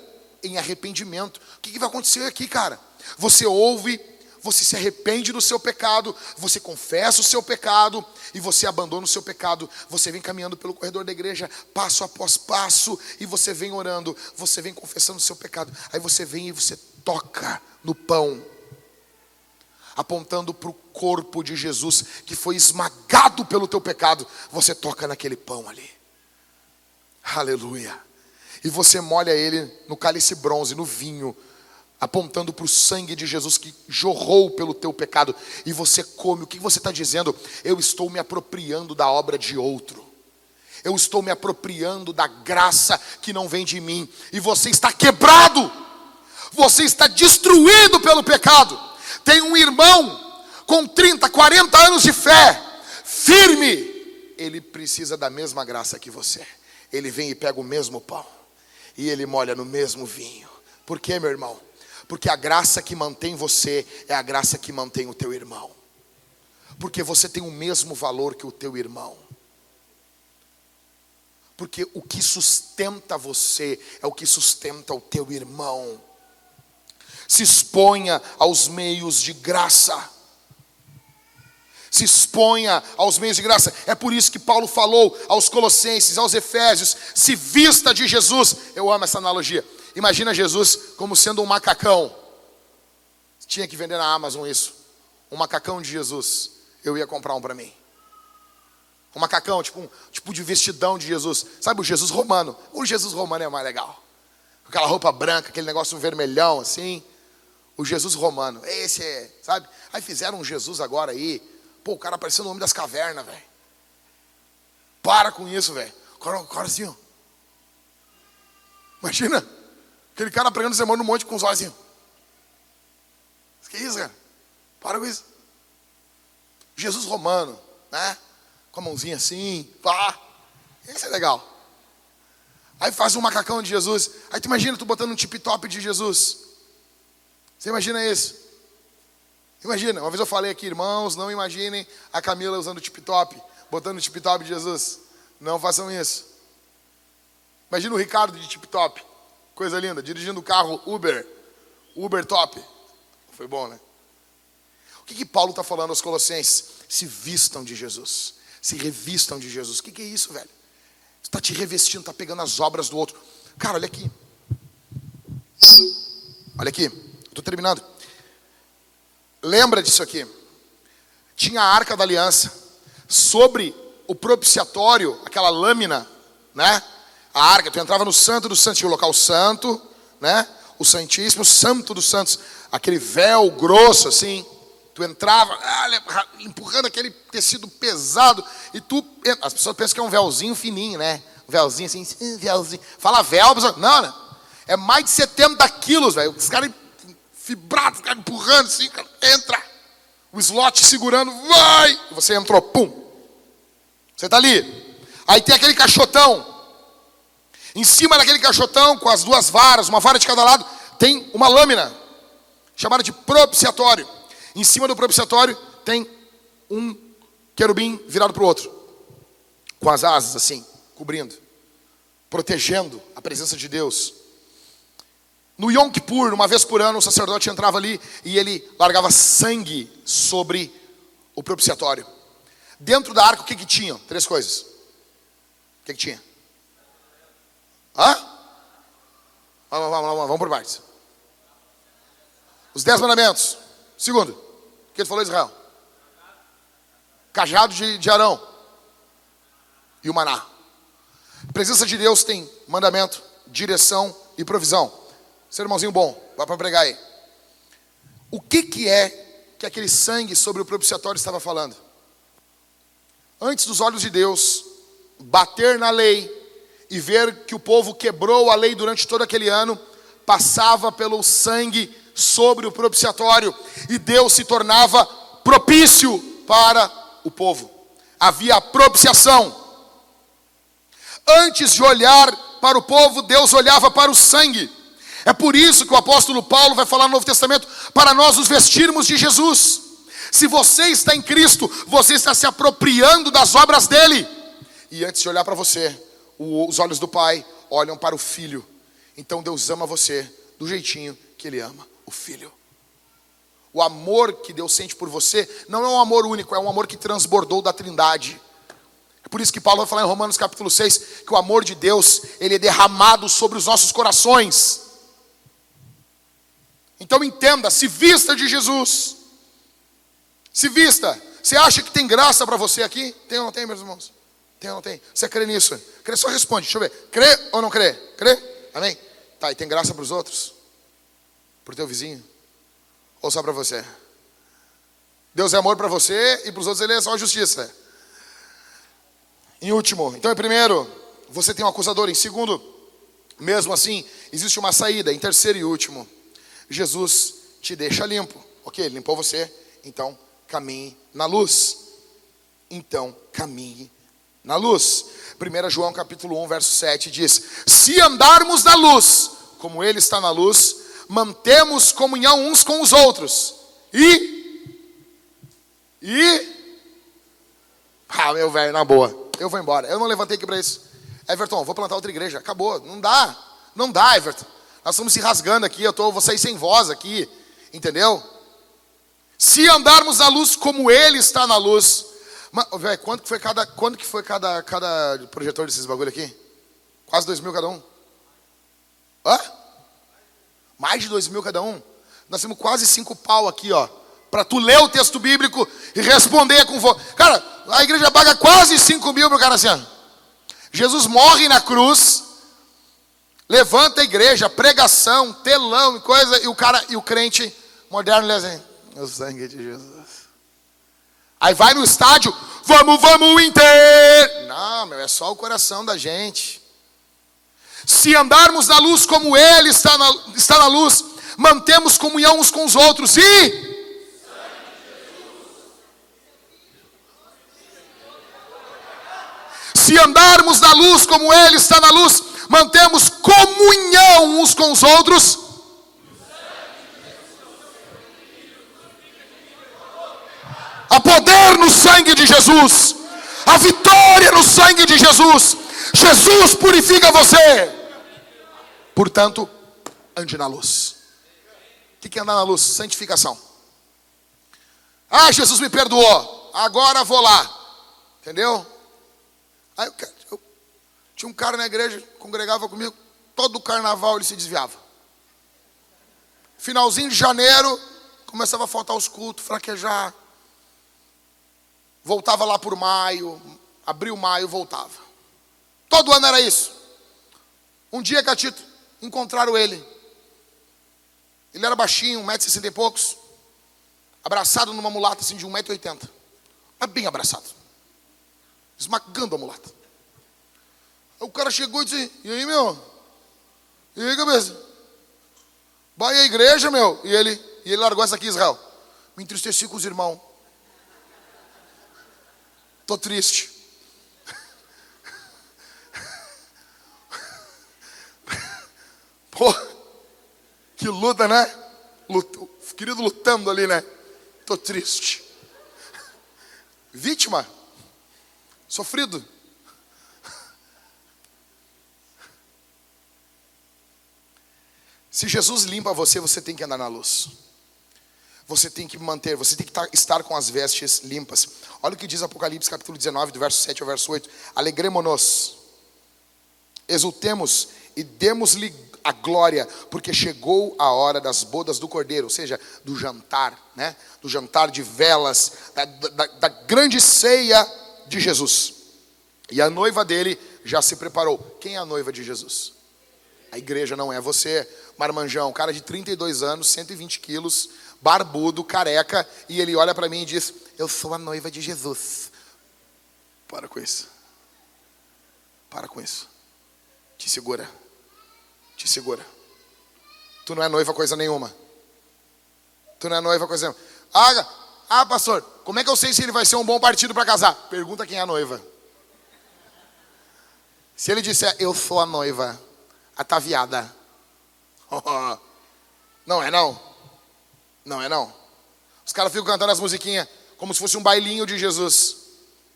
em arrependimento. O que, que vai acontecer aqui, cara? Você ouve, você se arrepende do seu pecado, você confessa o seu pecado e você abandona o seu pecado. Você vem caminhando pelo corredor da igreja, passo após passo, e você vem orando, você vem confessando o seu pecado. Aí você vem e você toca no pão, apontando para o corpo de Jesus que foi esmagado pelo teu pecado. Você toca naquele pão ali. Aleluia e você molha ele no cálice bronze, no vinho, apontando para o sangue de Jesus que jorrou pelo teu pecado, e você come, o que você está dizendo? Eu estou me apropriando da obra de outro. Eu estou me apropriando da graça que não vem de mim, e você está quebrado, você está destruído pelo pecado. Tem um irmão com 30, 40 anos de fé, firme, ele precisa da mesma graça que você. Ele vem e pega o mesmo pão e ele molha no mesmo vinho. Por quê, meu irmão? Porque a graça que mantém você é a graça que mantém o teu irmão. Porque você tem o mesmo valor que o teu irmão. Porque o que sustenta você é o que sustenta o teu irmão. Se exponha aos meios de graça se exponha aos meios de graça. É por isso que Paulo falou aos Colossenses, aos Efésios: se vista de Jesus. Eu amo essa analogia. Imagina Jesus como sendo um macacão. Tinha que vender na Amazon isso. Um macacão de Jesus. Eu ia comprar um para mim. Um macacão, tipo, um, tipo de vestidão de Jesus. Sabe o Jesus romano? O Jesus romano é mais legal. Aquela roupa branca, aquele negócio vermelhão assim. O Jesus romano. Esse é, sabe? Aí fizeram um Jesus agora aí Pô, o cara parecendo o homem das cavernas, velho. Para com isso, velho. O cara assim, ó. Imagina. Aquele cara pregando sermão no monte com os olhos assim. Que isso, cara? Para com isso. Jesus romano, né? Com a mãozinha assim, pá. Isso é legal. Aí faz um macacão de Jesus. Aí tu imagina tu botando um tip top de Jesus. Você imagina isso? Imagina, uma vez eu falei aqui, irmãos, não imaginem a Camila usando tip-top, botando tip-top de Jesus. Não façam isso. Imagina o Ricardo de tip-top, coisa linda, dirigindo o carro Uber, Uber top. Foi bom, né? O que, que Paulo está falando aos Colossenses? Se vistam de Jesus, se revistam de Jesus. O que, que é isso, velho? Está te revestindo, está pegando as obras do outro. Cara, olha aqui. Olha aqui, estou terminando. Lembra disso aqui. tinha a arca da aliança, sobre o propiciatório, aquela lâmina, né? A arca, tu entrava no santo do santo, tinha o local santo, né? O santíssimo, o santo dos santos, aquele véu grosso assim, tu entrava, empurrando aquele tecido pesado, e tu, as pessoas pensam que é um véuzinho fininho, né? Um véuzinho assim, véuzinho. Fala véu, a pessoa, não, não, é mais de 70 quilos, velho. Os caras fibrados, os caras empurrando assim, entra. O slot segurando, vai! Você entrou, pum. Você está ali. Aí tem aquele caixotão. Em cima daquele caixotão, com as duas varas, uma vara de cada lado, tem uma lâmina, chamada de propiciatório. Em cima do propiciatório tem um querubim virado para o outro, com as asas assim, cobrindo, protegendo a presença de Deus. No Yom Kippur, uma vez por ano, o sacerdote entrava ali e ele largava sangue sobre o propiciatório. Dentro da arca, o que, que tinha? Três coisas. O que, que tinha? Hã? Vamos, vamos, vamos, vamos por partes. Os dez mandamentos. Segundo, o que ele falou Israel? Cajado de, de Arão. E o maná. Presença de Deus tem mandamento, direção e provisão. Seu irmãozinho bom, vai para pregar aí. O que, que é que aquele sangue sobre o propiciatório estava falando? Antes dos olhos de Deus, bater na lei e ver que o povo quebrou a lei durante todo aquele ano, passava pelo sangue sobre o propiciatório e Deus se tornava propício para o povo. Havia propiciação. Antes de olhar para o povo, Deus olhava para o sangue. É por isso que o apóstolo Paulo vai falar no Novo Testamento para nós nos vestirmos de Jesus. Se você está em Cristo, você está se apropriando das obras dele. E antes de olhar para você, os olhos do Pai olham para o Filho. Então Deus ama você do jeitinho que Ele ama o filho. O amor que Deus sente por você não é um amor único, é um amor que transbordou da Trindade. É por isso que Paulo vai falar em Romanos capítulo 6 que o amor de Deus, ele é derramado sobre os nossos corações. Então entenda, se vista de Jesus. Se vista. Você acha que tem graça para você aqui? Tem ou não tem, meus irmãos? Tem ou não tem? Você crê nisso? Crê, só responde. Deixa eu ver. Crê ou não crê? Crê? Amém? Tá, e tem graça para os outros? Para o teu vizinho? Ou só para você? Deus é amor para você e para os outros ele é só justiça. Em último, então em primeiro, você tem um acusador. Em segundo, mesmo assim, existe uma saída. Em terceiro e último, Jesus te deixa limpo. Ok, ele limpou você, então caminhe na luz. Então caminhe na luz. 1 João capítulo 1, verso 7 diz: Se andarmos na luz, como ele está na luz, mantemos comunhão uns com os outros. E. E. Ah, meu velho, na boa. Eu vou embora. Eu não levantei aqui para isso. Everton, vou plantar outra igreja. Acabou. Não dá. Não dá, Everton. Nós estamos se rasgando aqui. Eu tô, sair sem voz aqui. Entendeu? Se andarmos na luz como Ele está na luz. Mas, velho, quanto que foi cada, quanto que foi cada, cada projetor desses bagulho aqui? Quase dois mil cada um. Hã? Mais de dois mil cada um. Nós temos quase cinco pau aqui, ó. Para tu ler o texto bíblico e responder com. Cara, a igreja paga quase cinco mil para o cara assim. Ó. Jesus morre na cruz, levanta a igreja, pregação, telão e coisa, e o cara, e o crente moderno lê assim, o sangue de Jesus. Aí vai no estádio, vamos, vamos, Inter! Não, meu, é só o coração da gente. Se andarmos na luz como Ele está na, está na luz, mantemos comunhão uns com os outros e. Se andarmos na luz como Ele está na luz, mantemos comunhão uns com os outros. Há poder no sangue de Jesus, a vitória no sangue de Jesus. Jesus purifica você. Portanto, ande na luz. O que é andar na luz? Santificação. Ah, Jesus me perdoou. Agora vou lá. Entendeu? Aí eu, eu, tinha um cara na igreja, congregava comigo, todo carnaval ele se desviava. Finalzinho de janeiro, começava a faltar os cultos, fraquejar. Voltava lá por maio, abril, maio, voltava. Todo ano era isso. Um dia, Catito, encontraram ele. Ele era baixinho, 1,60m e poucos, abraçado numa mulata assim de 1,80m. Mas bem abraçado. Esmagando a mulata. Aí o cara chegou e disse, e aí, meu? E aí, cabeça? Vai à igreja, meu. E ele, e ele largou essa aqui, Israel. Me entristeci com os irmãos. Tô triste. Pô, que luta, né? Luta, querido lutando ali, né? Tô triste. Vítima. Sofrido. Se Jesus limpa você, você tem que andar na luz. Você tem que manter, você tem que estar com as vestes limpas. Olha o que diz Apocalipse capítulo 19, do verso 7 ao verso 8. Alegremos-nos, exultemos e demos-lhe a glória, porque chegou a hora das bodas do cordeiro, ou seja, do jantar, né? Do jantar de velas, da, da, da grande ceia de Jesus. E a noiva dele já se preparou. Quem é a noiva de Jesus? A igreja não é você, marmanjão, cara de 32 anos, 120 quilos, barbudo, careca, e ele olha para mim e diz: Eu sou a noiva de Jesus. Para com isso. Para com isso. Te segura. Te segura. Tu não é noiva coisa nenhuma. Tu não é noiva coisa nenhuma. Ah, ah, pastor, como é que eu sei se ele vai ser um bom partido para casar? Pergunta quem é a noiva. Se ele disser, eu sou a noiva, ataviada. <laughs> Não é não? Não é não? Os caras ficam cantando as musiquinhas como se fosse um bailinho de Jesus.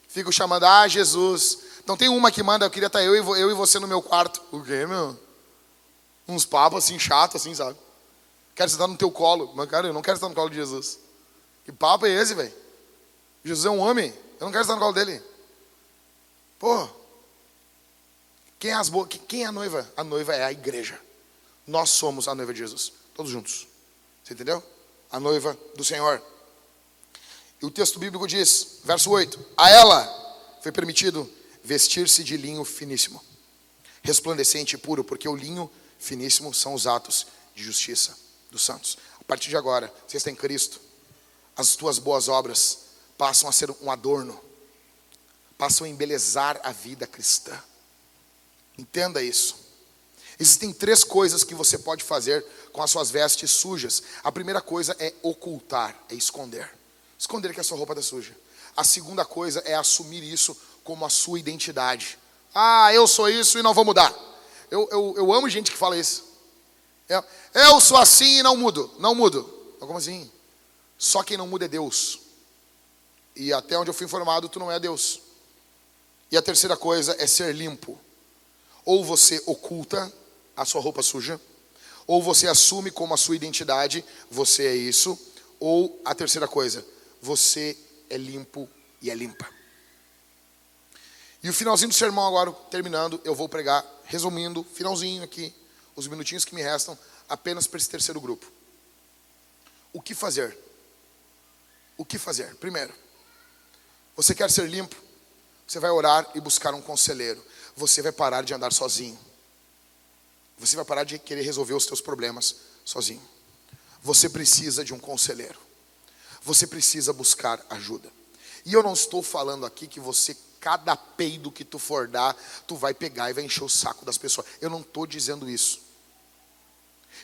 Ficam chamando, ah, Jesus. Então tem uma que manda, eu queria estar eu e, eu e você no meu quarto. O quê, meu? Uns papos assim, chato assim, sabe? Quero estar no teu colo. Mas, cara, eu não quero estar no colo de Jesus. Que papo é esse, velho? Jesus é um homem. Eu não quero estar no colo dele. Pô, quem é, as bo... Quem é a noiva? A noiva é a igreja. Nós somos a noiva de Jesus. Todos juntos. Você entendeu? A noiva do Senhor. E o texto bíblico diz, verso 8: A ela foi permitido vestir-se de linho finíssimo, resplandecente e puro, porque o linho finíssimo são os atos de justiça dos santos. A partir de agora, você está em Cristo, as tuas boas obras passam a ser um adorno, passam a embelezar a vida cristã. Entenda isso. Existem três coisas que você pode fazer com as suas vestes sujas. A primeira coisa é ocultar, é esconder. Esconder que a sua roupa está suja. A segunda coisa é assumir isso como a sua identidade. Ah, eu sou isso e não vou mudar. Eu, eu, eu amo gente que fala isso. Eu, eu sou assim e não mudo. Não mudo. Como assim? Só quem não muda é Deus. E até onde eu fui informado, tu não é Deus. E a terceira coisa é ser limpo. Ou você oculta a sua roupa suja, ou você assume como a sua identidade, você é isso, ou a terceira coisa, você é limpo e é limpa. E o finalzinho do sermão agora, terminando, eu vou pregar, resumindo, finalzinho aqui, os minutinhos que me restam, apenas para esse terceiro grupo. O que fazer? O que fazer? Primeiro, você quer ser limpo? Você vai orar e buscar um conselheiro você vai parar de andar sozinho. Você vai parar de querer resolver os seus problemas sozinho. Você precisa de um conselheiro. Você precisa buscar ajuda. E eu não estou falando aqui que você, cada peido que tu for dar, tu vai pegar e vai encher o saco das pessoas. Eu não estou dizendo isso.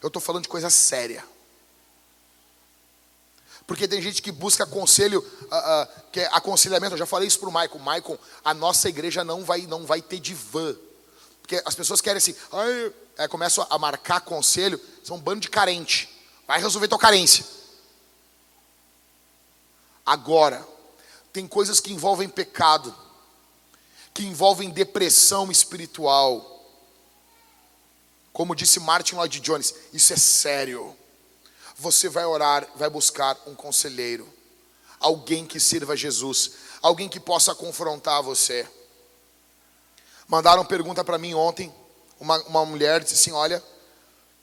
Eu estou falando de coisa séria. Porque tem gente que busca conselho, uh, uh, que é aconselhamento. Eu já falei isso para o Maicon. Maicon, a nossa igreja não vai, não vai ter divã. Porque as pessoas querem assim, é, começam a marcar conselho, são um bando de carente. Vai resolver tua carência. Agora, tem coisas que envolvem pecado, que envolvem depressão espiritual. Como disse Martin Lloyd Jones, isso é sério você vai orar, vai buscar um conselheiro, alguém que sirva a Jesus, alguém que possa confrontar você. Mandaram pergunta para mim ontem, uma, uma mulher disse assim: Olha,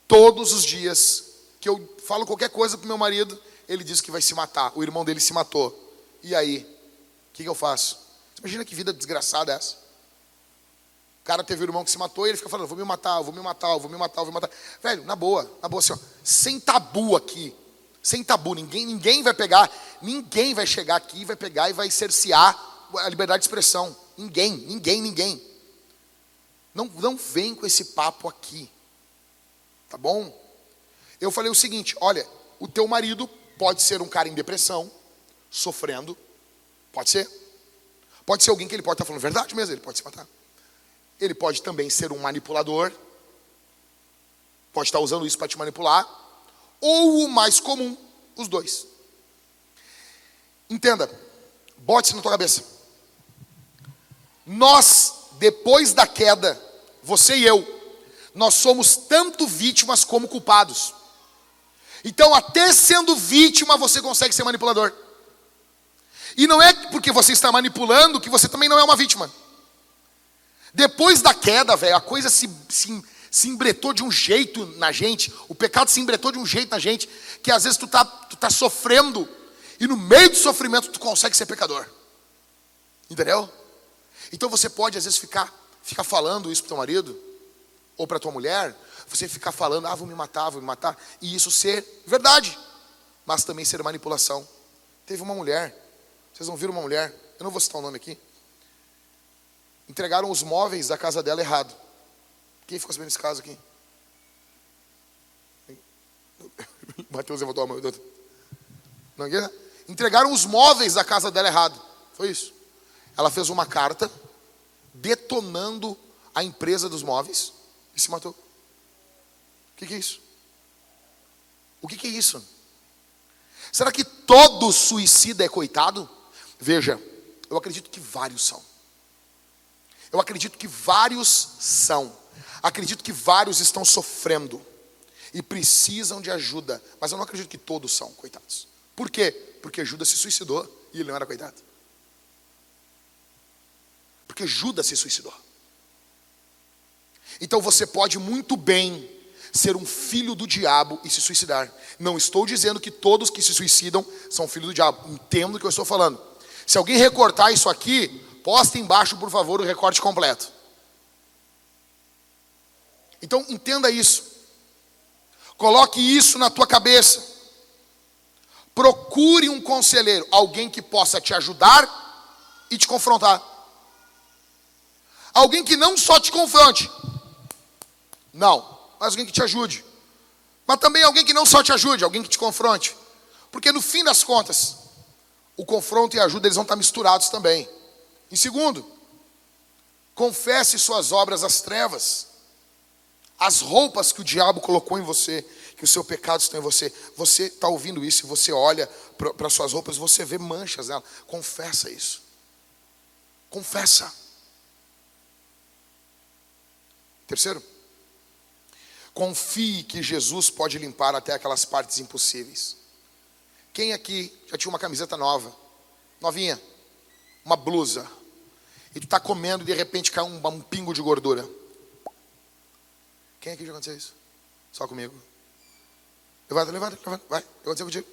todos os dias que eu falo qualquer coisa para meu marido, ele diz que vai se matar. O irmão dele se matou. E aí? O que, que eu faço? Imagina que vida desgraçada é essa. O cara teve um irmão que se matou e ele fica falando: vou me matar, vou me matar, vou me matar, vou me matar. Velho, na boa, na boa, assim, ó, sem tabu aqui. Sem tabu, ninguém, ninguém vai pegar, ninguém vai chegar aqui, vai pegar e vai cercear a liberdade de expressão. Ninguém, ninguém, ninguém. Não, não vem com esse papo aqui. Tá bom? Eu falei o seguinte: olha, o teu marido pode ser um cara em depressão, sofrendo. Pode ser. Pode ser alguém que ele pode estar falando verdade mesmo, ele pode se matar. Ele pode também ser um manipulador. Pode estar usando isso para te manipular. Ou o mais comum, os dois. Entenda, bote isso na tua cabeça. Nós, depois da queda, você e eu, nós somos tanto vítimas como culpados. Então, até sendo vítima, você consegue ser manipulador. E não é porque você está manipulando que você também não é uma vítima. Depois da queda, velho, a coisa se, se, se embretou de um jeito na gente, o pecado se embretou de um jeito na gente, que às vezes tu tá, tu tá sofrendo, e no meio do sofrimento tu consegue ser pecador. Entendeu? Então você pode às vezes ficar, ficar falando isso para teu marido, ou para tua mulher, você ficar falando, ah, vou me matar, vou me matar, e isso ser verdade, mas também ser manipulação. Teve uma mulher, vocês não viram uma mulher, eu não vou citar o nome aqui, entregaram os móveis da casa dela errado. Quem ficou sabendo desse caso aqui? <laughs> Mateus levantou a mão. Não, entregaram os móveis da casa dela errado. Foi isso. Ela fez uma carta detonando a empresa dos móveis e se matou. O que, que é isso? O que, que é isso? Será que todo suicida é coitado? Veja, eu acredito que vários são. Eu acredito que vários são. Acredito que vários estão sofrendo e precisam de ajuda, mas eu não acredito que todos são coitados. Por quê? Porque Judas se suicidou e ele não era coitado. Porque Judas se suicidou. Então você pode muito bem ser um filho do diabo e se suicidar. Não estou dizendo que todos que se suicidam são filhos do diabo. Entendo o que eu estou falando. Se alguém recortar isso aqui, Posta embaixo, por favor, o recorte completo. Então entenda isso. Coloque isso na tua cabeça. Procure um conselheiro, alguém que possa te ajudar e te confrontar. Alguém que não só te confronte, não, mas alguém que te ajude. Mas também alguém que não só te ajude, alguém que te confronte. Porque no fim das contas, o confronto e a ajuda eles vão estar misturados também. Em segundo, confesse suas obras às trevas. As roupas que o diabo colocou em você, que o seu pecado está em você. Você está ouvindo isso você olha para as suas roupas, você vê manchas nela. Confessa isso. Confessa. Terceiro, confie que Jesus pode limpar até aquelas partes impossíveis. Quem aqui já tinha uma camiseta nova, novinha, uma blusa, e tu está comendo e de repente cai um, um pingo de gordura. Quem aqui já aconteceu isso? Só comigo. Levanta, levanta, levanta, vai, aconteceu contigo.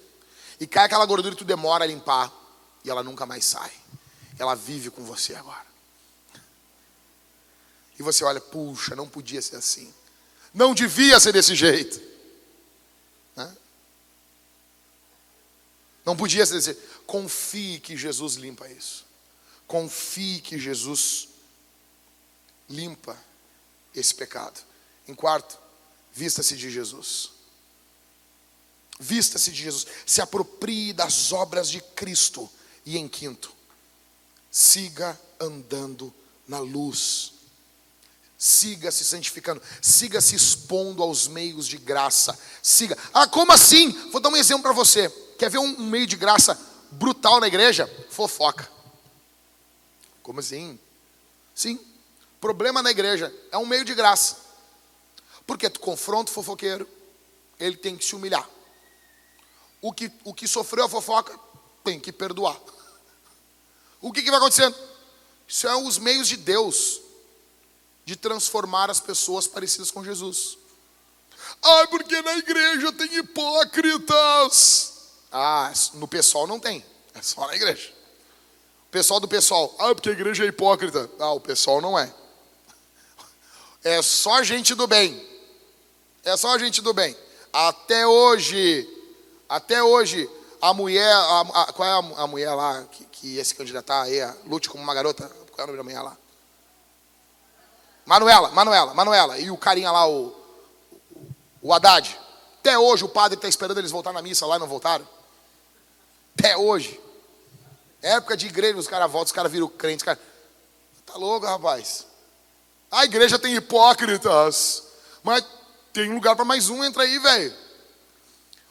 E cai aquela gordura e tu demora a limpar. E ela nunca mais sai. Ela vive com você agora. E você olha, puxa, não podia ser assim. Não devia ser desse jeito. Né? Não podia ser desse jeito. Confie que Jesus limpa isso. Confie que Jesus limpa esse pecado. Em quarto, vista-se de Jesus. Vista-se de Jesus. Se aproprie das obras de Cristo. E em quinto, siga andando na luz. Siga se santificando, siga se expondo aos meios de graça. Siga. Ah, como assim? Vou dar um exemplo para você. Quer ver um meio de graça brutal na igreja? Fofoca. Como assim? Sim. Problema na igreja é um meio de graça. Porque tu confronta o fofoqueiro, ele tem que se humilhar. O que, o que sofreu a fofoca tem que perdoar. O que, que vai acontecendo? Isso é os meios de Deus de transformar as pessoas parecidas com Jesus. Ah, porque na igreja tem hipócritas. Ah, no pessoal não tem, é só na igreja. Pessoal do pessoal, ah, porque a igreja é hipócrita. Ah, o pessoal não é. É só gente do bem. É só gente do bem. Até hoje, até hoje, a mulher, a, a, qual é a, a, mulher lá que, que ia se candidatar aí, lute como uma garota? Qual é o nome da mulher lá? Manuela, Manuela, Manuela. E o carinha lá, o, o Haddad. Até hoje o padre está esperando eles voltar na missa lá e não voltaram. Até hoje. Época de igreja, os caras voltam, os caras viram crentes. Cara... Tá louco, rapaz. A igreja tem hipócritas. Mas tem lugar para mais um, entra aí, velho.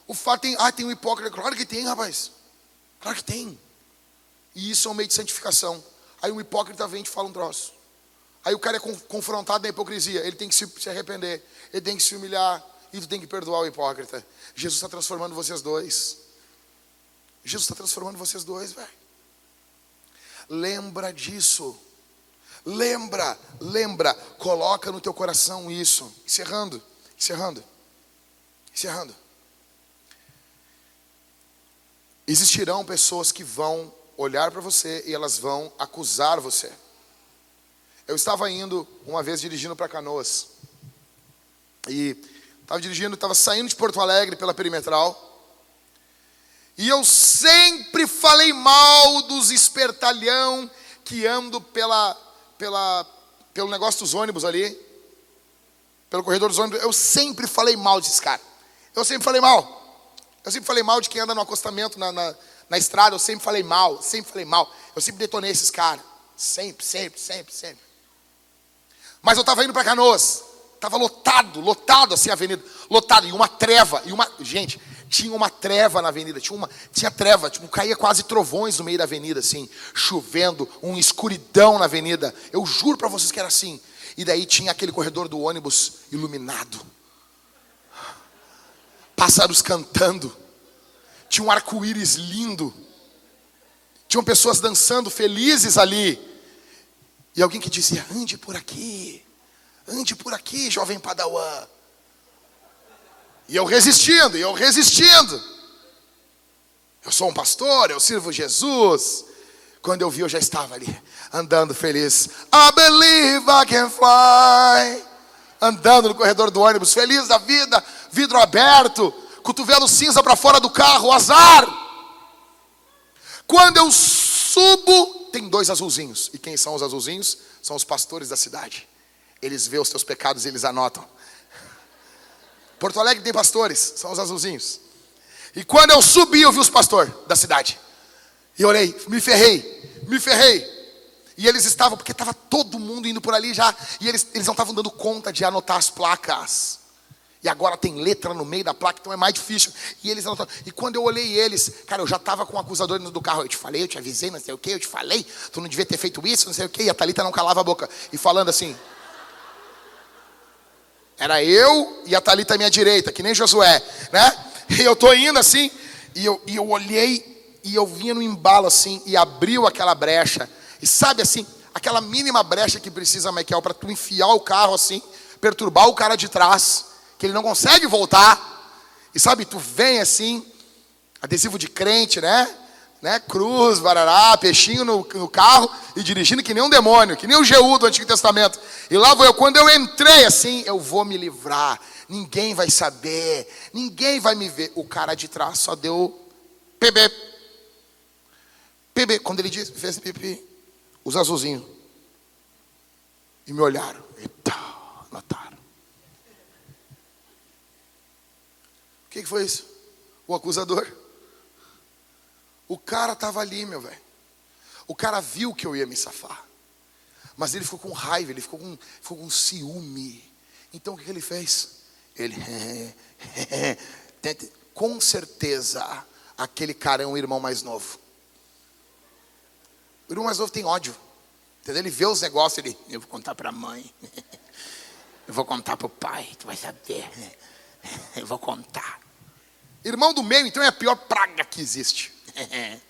O fato tem. Ah, tem um hipócrita. Claro que tem, rapaz. Claro que tem. E isso é um meio de santificação. Aí um hipócrita vem e te fala um troço. Aí o cara é confrontado na hipocrisia. Ele tem que se arrepender. Ele tem que se humilhar. E tu tem que perdoar o hipócrita. Jesus está transformando vocês dois. Jesus está transformando vocês dois, velho. Lembra disso. Lembra, lembra. Coloca no teu coração isso. Encerrando, encerrando, encerrando. Existirão pessoas que vão olhar para você e elas vão acusar você. Eu estava indo uma vez dirigindo para Canoas. E estava dirigindo, estava saindo de Porto Alegre pela perimetral. E eu sempre falei mal dos espertalhão que ando pela, pela, pelo negócio dos ônibus ali, pelo corredor dos ônibus. Eu sempre falei mal desses caras. Eu sempre falei mal. Eu sempre falei mal de quem anda no acostamento na, na, na estrada. Eu sempre falei mal, sempre falei mal. Eu sempre detonei esses caras. Sempre, sempre, sempre, sempre. Mas eu estava indo para Canoas. Estava lotado, lotado assim a avenida. Lotado. E uma treva. E uma. Gente, tinha uma treva na avenida, tinha uma, tinha treva, tipo, caía quase trovões no meio da avenida, assim, chovendo, uma escuridão na avenida. Eu juro para vocês que era assim. E daí tinha aquele corredor do ônibus iluminado, pássaros cantando, tinha um arco-íris lindo, tinham pessoas dançando felizes ali. E alguém que dizia: ande por aqui, ande por aqui, jovem padawan. E eu resistindo, e eu resistindo. Eu sou um pastor, eu sirvo Jesus. Quando eu vi, eu já estava ali, andando feliz. I believe I can fly. Andando no corredor do ônibus, feliz da vida, vidro aberto, cotovelo cinza para fora do carro, azar. Quando eu subo, tem dois azulzinhos. E quem são os azulzinhos? São os pastores da cidade. Eles vê os teus pecados e eles anotam. <laughs> Porto Alegre tem pastores, são os azulzinhos. E quando eu subi, eu vi os pastores da cidade. E olhei, me ferrei, me ferrei. E eles estavam, porque estava todo mundo indo por ali já, e eles, eles não estavam dando conta de anotar as placas. E agora tem letra no meio da placa, então é mais difícil. E eles anotaram. E quando eu olhei eles, cara, eu já estava com o acusador dentro do carro. Eu te falei, eu te avisei, não sei o que, eu te falei, tu não devia ter feito isso, não sei o que. E a Thalita não calava a boca. E falando assim, era eu e a Thalita à minha direita, que nem Josué, né? E eu tô indo assim, e eu, e eu olhei, e eu vinha no embalo assim, e abriu aquela brecha. E sabe assim, aquela mínima brecha que precisa, Michael, para tu enfiar o carro assim, perturbar o cara de trás, que ele não consegue voltar. E sabe, tu vem assim, adesivo de crente, né? né? Cruz, barará, peixinho no, no, carro e dirigindo que nem um demônio, que nem o Jeú do Antigo Testamento. E lá vou eu, quando eu entrei assim, eu vou me livrar. Ninguém vai saber, ninguém vai me ver. O cara de trás só deu PB. PB, quando ele disse, fez pipi, os azulzinhos. E me olharam. Eita, notaram. O que, que foi isso? O acusador. O cara estava ali, meu velho. O cara viu que eu ia me safar. Mas ele ficou com raiva, ele ficou com, ficou com ciúme. Então o que ele fez? Ele, <laughs> com certeza, aquele cara é um irmão mais novo. O irmão mais novo tem ódio. Entendeu? Ele vê os negócios, ele, eu vou contar para a mãe. <laughs> Eu vou contar para o pai, tu vai saber. <laughs> Eu vou contar. Irmão do meio, então, é a pior praga que existe. <laughs>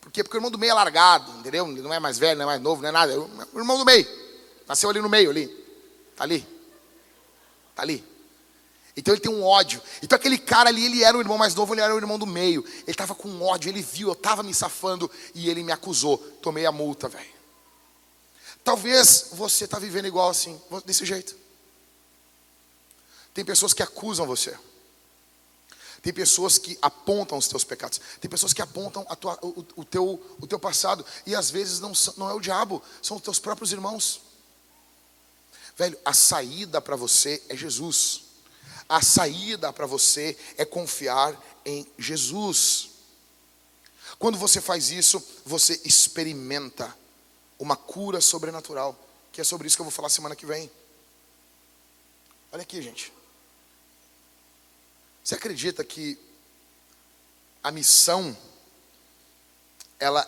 Por quê? Porque o irmão do meio é largado, entendeu? Ele não é mais velho, não é mais novo, não é nada. É o irmão do meio. Nasceu ali no meio, ali. Está ali. Está ali. Então ele tem um ódio. Então aquele cara ali, ele era o irmão mais novo, ele era o irmão do meio. Ele estava com ódio, ele viu, eu estava me safando e ele me acusou. Tomei a multa, velho. Talvez você está vivendo igual assim, desse jeito. Tem pessoas que acusam você. Tem pessoas que apontam os teus pecados. Tem pessoas que apontam tua, o, o, teu, o teu passado. E às vezes não, não é o diabo, são os teus próprios irmãos. Velho, a saída para você é Jesus. A saída para você é confiar em Jesus. Quando você faz isso, você experimenta uma cura sobrenatural, que é sobre isso que eu vou falar semana que vem. Olha aqui, gente. Você acredita que a missão ela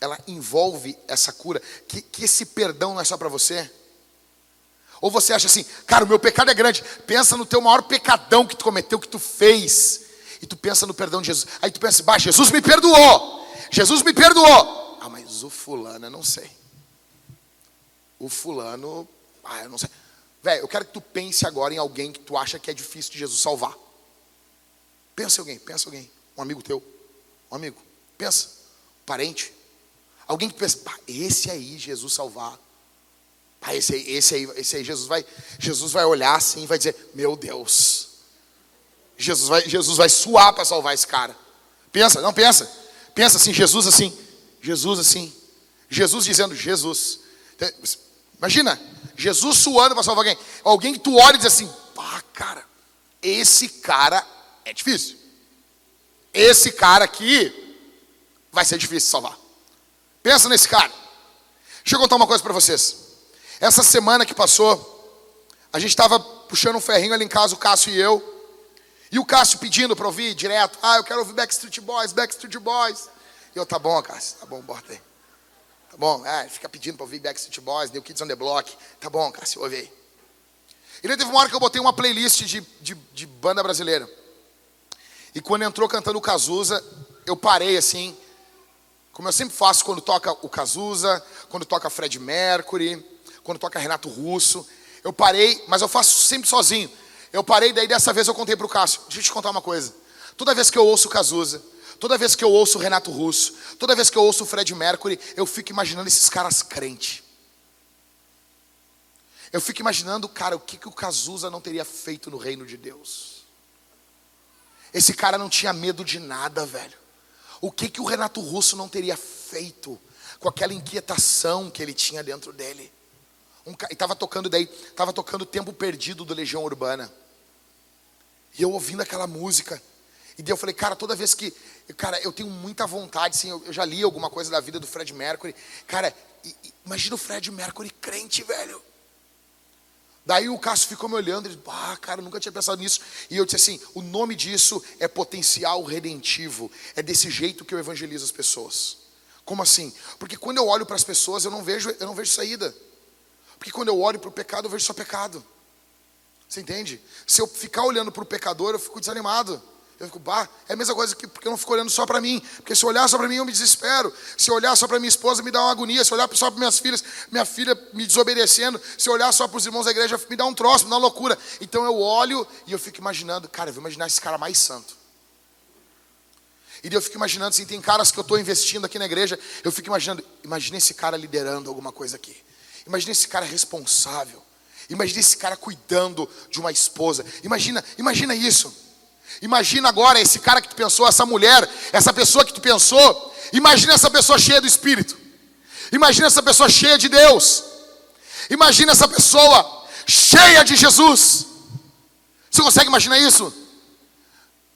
ela envolve essa cura, que, que esse perdão não é só para você? Ou você acha assim, cara, o meu pecado é grande. Pensa no teu maior pecadão que tu cometeu, que tu fez. E tu pensa no perdão de Jesus. Aí tu pensa, bah, Jesus me perdoou. Jesus me perdoou. Ah, mas o fulano, eu não sei. O fulano, ah, eu não sei. Velho, eu quero que tu pense agora em alguém que tu acha que é difícil de Jesus salvar. Pensa alguém, pensa alguém. Um amigo teu. Um amigo. Pensa. Um parente. Alguém que pensa, pá, esse aí, Jesus salvar. Ah, esse aí, esse aí, esse aí, Jesus vai, Jesus vai olhar assim e vai dizer: Meu Deus, Jesus vai, Jesus vai suar para salvar esse cara. Pensa, não pensa, pensa assim, Jesus assim, Jesus assim, Jesus dizendo Jesus. Imagina, Jesus suando para salvar alguém. Alguém que tu olha e diz assim: Pá, cara, esse cara é difícil. Esse cara aqui vai ser difícil salvar. Pensa nesse cara. Deixa eu contar uma coisa para vocês. Essa semana que passou, a gente estava puxando um ferrinho ali em casa, o Cássio e eu. E o Cássio pedindo para ouvir direto. Ah, eu quero ouvir Backstreet Boys, Backstreet Boys. E eu, tá bom, Cássio, tá bom, bota aí. Tá bom, é, fica pedindo para ouvir Backstreet Boys, New Kids on the Block. Tá bom, Cássio, ouve aí. E teve uma hora que eu botei uma playlist de, de, de banda brasileira. E quando entrou cantando o Cazuza, eu parei assim, como eu sempre faço quando toca o Cazuza, quando toca Fred Mercury, quando toca Renato Russo. Eu parei, mas eu faço sempre sozinho. Eu parei, daí dessa vez eu contei para o Cássio. Deixa eu te contar uma coisa. Toda vez que eu ouço Cazuza, toda vez que eu ouço Renato Russo, toda vez que eu ouço Fred Mercury, eu fico imaginando esses caras crentes. Eu fico imaginando, cara, o que, que o Cazuza não teria feito no reino de Deus. Esse cara não tinha medo de nada, velho. O que, que o Renato Russo não teria feito com aquela inquietação que ele tinha dentro dele? Um, e estava tocando daí, estava tocando Tempo Perdido do Legião Urbana. E eu ouvindo aquela música. E daí eu falei, cara, toda vez que. Cara, eu tenho muita vontade, sim, eu, eu já li alguma coisa da vida do Fred Mercury. Cara, e, e, imagina o Fred Mercury crente, velho. Daí o Cássio ficou me olhando e disse, ah, cara, nunca tinha pensado nisso. E eu disse assim: o nome disso é potencial redentivo. É desse jeito que eu evangelizo as pessoas. Como assim? Porque quando eu olho para as pessoas, eu não vejo, eu não vejo saída. Porque quando eu olho para o pecado, eu vejo só pecado. Você entende? Se eu ficar olhando para o pecador, eu fico desanimado. Eu fico, bah, é a mesma coisa que porque eu não fico olhando só para mim. Porque se olhar só para mim, eu me desespero. Se olhar só para minha esposa, me dá uma agonia. Se olhar só para minhas filhas, minha filha me desobedecendo. Se olhar só para os irmãos da igreja, me dá um troço, me dá uma loucura. Então eu olho e eu fico imaginando, cara, eu vou imaginar esse cara mais santo. E eu fico imaginando assim, tem caras que eu estou investindo aqui na igreja, eu fico imaginando, imagina esse cara liderando alguma coisa aqui. Imagina esse cara responsável. Imagina esse cara cuidando de uma esposa. Imagina, imagina isso. Imagina agora esse cara que tu pensou, essa mulher, essa pessoa que tu pensou. Imagina essa pessoa cheia do Espírito. Imagina essa pessoa cheia de Deus. Imagina essa pessoa cheia de Jesus. Você consegue imaginar isso?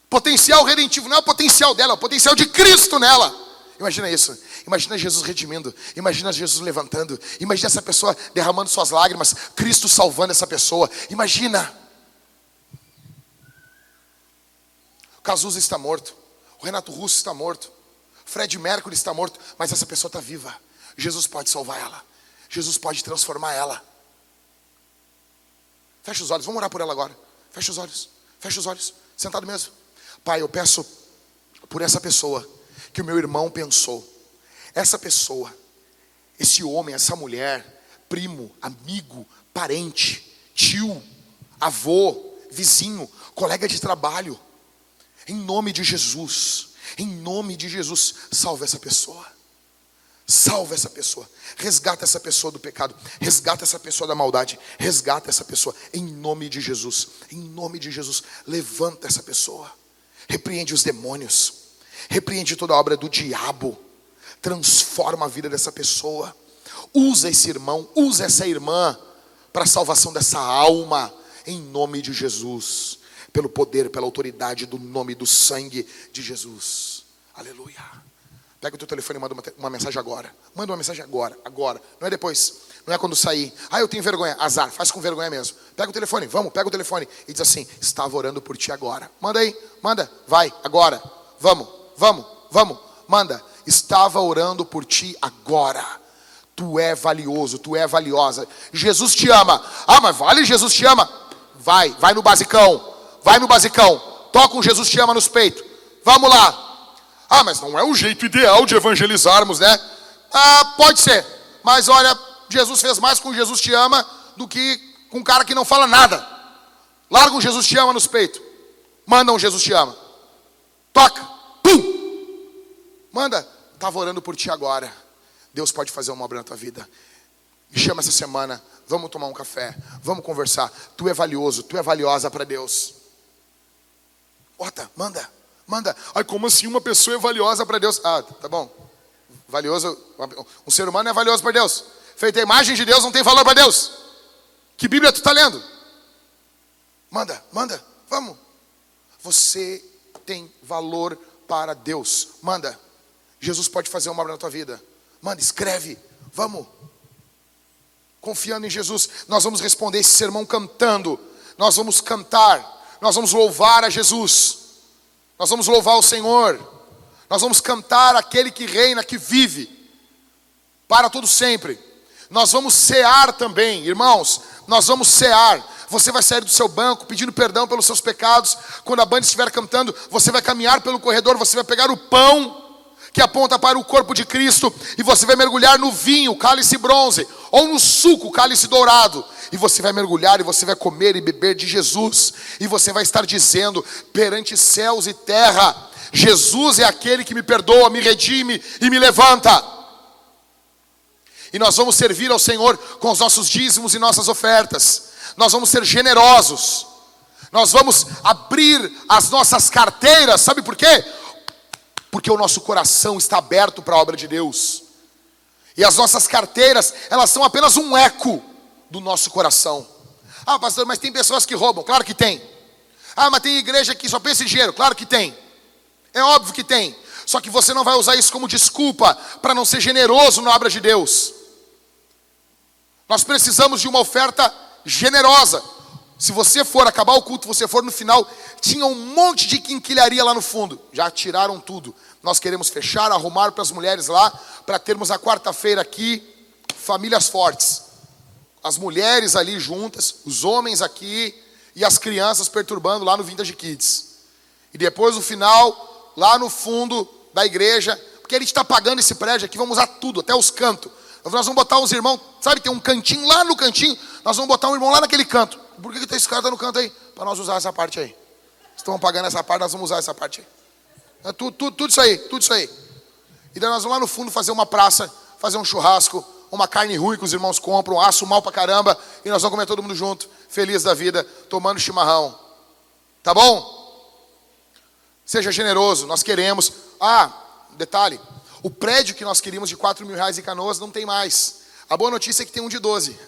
Potencial redentivo não é o potencial dela, é o potencial de Cristo nela. Imagina isso. Imagina Jesus redimindo. Imagina Jesus levantando. Imagina essa pessoa derramando suas lágrimas. Cristo salvando essa pessoa. Imagina. O Cazuza está morto. O Renato Russo está morto. Fred Mercury está morto. Mas essa pessoa está viva. Jesus pode salvar ela. Jesus pode transformar ela. Fecha os olhos. Vamos orar por ela agora. Fecha os olhos. Fecha os olhos. Sentado mesmo. Pai, eu peço por essa pessoa que o meu irmão pensou. Essa pessoa, esse homem, essa mulher, primo, amigo, parente, tio, avô, vizinho, colega de trabalho. Em nome de Jesus, em nome de Jesus, salve essa pessoa. Salva essa pessoa, resgata essa pessoa do pecado, resgata essa pessoa da maldade, resgata essa pessoa. Em nome de Jesus. Em nome de Jesus, levanta essa pessoa, repreende os demônios, repreende toda a obra do diabo, transforma a vida dessa pessoa, usa esse irmão, usa essa irmã para a salvação dessa alma, em nome de Jesus, pelo poder, pela autoridade do nome do sangue de Jesus. Aleluia. Pega o teu telefone e manda uma, uma, mensagem agora. Manda uma mensagem agora, agora. Não é depois. Não é quando sair. Ah, eu tenho vergonha. Azar, faz com vergonha mesmo. Pega o telefone, vamos, pega o telefone. E diz assim: Estava orando por ti agora. Manda aí, manda. Vai, agora. Vamos, vamos, vamos. Manda. Estava orando por ti agora. Tu é valioso, tu é valiosa. Jesus te ama. Ah, mas vale, Jesus te ama. Vai, vai no basicão. Vai no basicão. Toca um Jesus te ama nos peitos. Vamos lá. Ah, mas não é o jeito ideal de evangelizarmos, né? Ah, pode ser. Mas olha, Jesus fez mais com Jesus te ama do que com um cara que não fala nada. Larga um Jesus te ama nos peitos. Manda um Jesus te ama. Toca. Pum! Manda. Estava orando por ti agora. Deus pode fazer uma obra na tua vida. Me chama essa semana. Vamos tomar um café. Vamos conversar. Tu é valioso. Tu é valiosa para Deus. Bota, manda. Manda. Ai, como assim uma pessoa é valiosa para Deus? Ah, tá bom. Valioso. Um ser humano é valioso para Deus. Feita a imagem de Deus não tem valor para Deus. Que Bíblia tu está lendo? Manda, manda, vamos. Você tem valor para Deus. Manda. Jesus pode fazer uma obra na tua vida. Manda, escreve. Vamos. Confiando em Jesus, nós vamos responder esse sermão cantando. Nós vamos cantar. Nós vamos louvar a Jesus. Nós vamos louvar o Senhor. Nós vamos cantar aquele que reina, que vive para todo sempre. Nós vamos cear também, irmãos. Nós vamos cear. Você vai sair do seu banco pedindo perdão pelos seus pecados. Quando a banda estiver cantando, você vai caminhar pelo corredor, você vai pegar o pão que aponta para o corpo de Cristo e você vai mergulhar no vinho, cálice bronze, ou no suco, cálice dourado e você vai mergulhar e você vai comer e beber de Jesus, e você vai estar dizendo perante céus e terra: Jesus é aquele que me perdoa, me redime e me levanta. E nós vamos servir ao Senhor com os nossos dízimos e nossas ofertas, nós vamos ser generosos, nós vamos abrir as nossas carteiras, sabe por quê? Porque o nosso coração está aberto para a obra de Deus. E as nossas carteiras, elas são apenas um eco do nosso coração. Ah, pastor, mas tem pessoas que roubam. Claro que tem. Ah, mas tem igreja que só pensa em dinheiro. Claro que tem. É óbvio que tem. Só que você não vai usar isso como desculpa para não ser generoso na obra de Deus. Nós precisamos de uma oferta generosa. Se você for acabar o culto, você for no final, tinha um monte de quinquilharia lá no fundo. Já tiraram tudo. Nós queremos fechar, arrumar para as mulheres lá, para termos a quarta-feira aqui, famílias fortes as mulheres ali juntas, os homens aqui e as crianças perturbando lá no Vintage Kids. E depois no final, lá no fundo da igreja, porque a gente está pagando esse prédio aqui, vamos usar tudo, até os cantos. Nós vamos botar os irmãos, sabe, tem um cantinho lá no cantinho, nós vamos botar um irmão lá naquele canto. Por que, que esse cara está no canto aí? Para nós usar essa parte aí. Estão pagando essa parte, nós vamos usar essa parte aí. É tudo, tudo, tudo isso aí, tudo isso aí. E daí nós vamos lá no fundo fazer uma praça, fazer um churrasco, uma carne ruim que os irmãos compram, um aço mal pra caramba, e nós vamos comer todo mundo junto, feliz da vida, tomando chimarrão. Tá bom? Seja generoso, nós queremos. Ah, detalhe: o prédio que nós queríamos de 4 mil reais em canoas não tem mais. A boa notícia é que tem um de 12.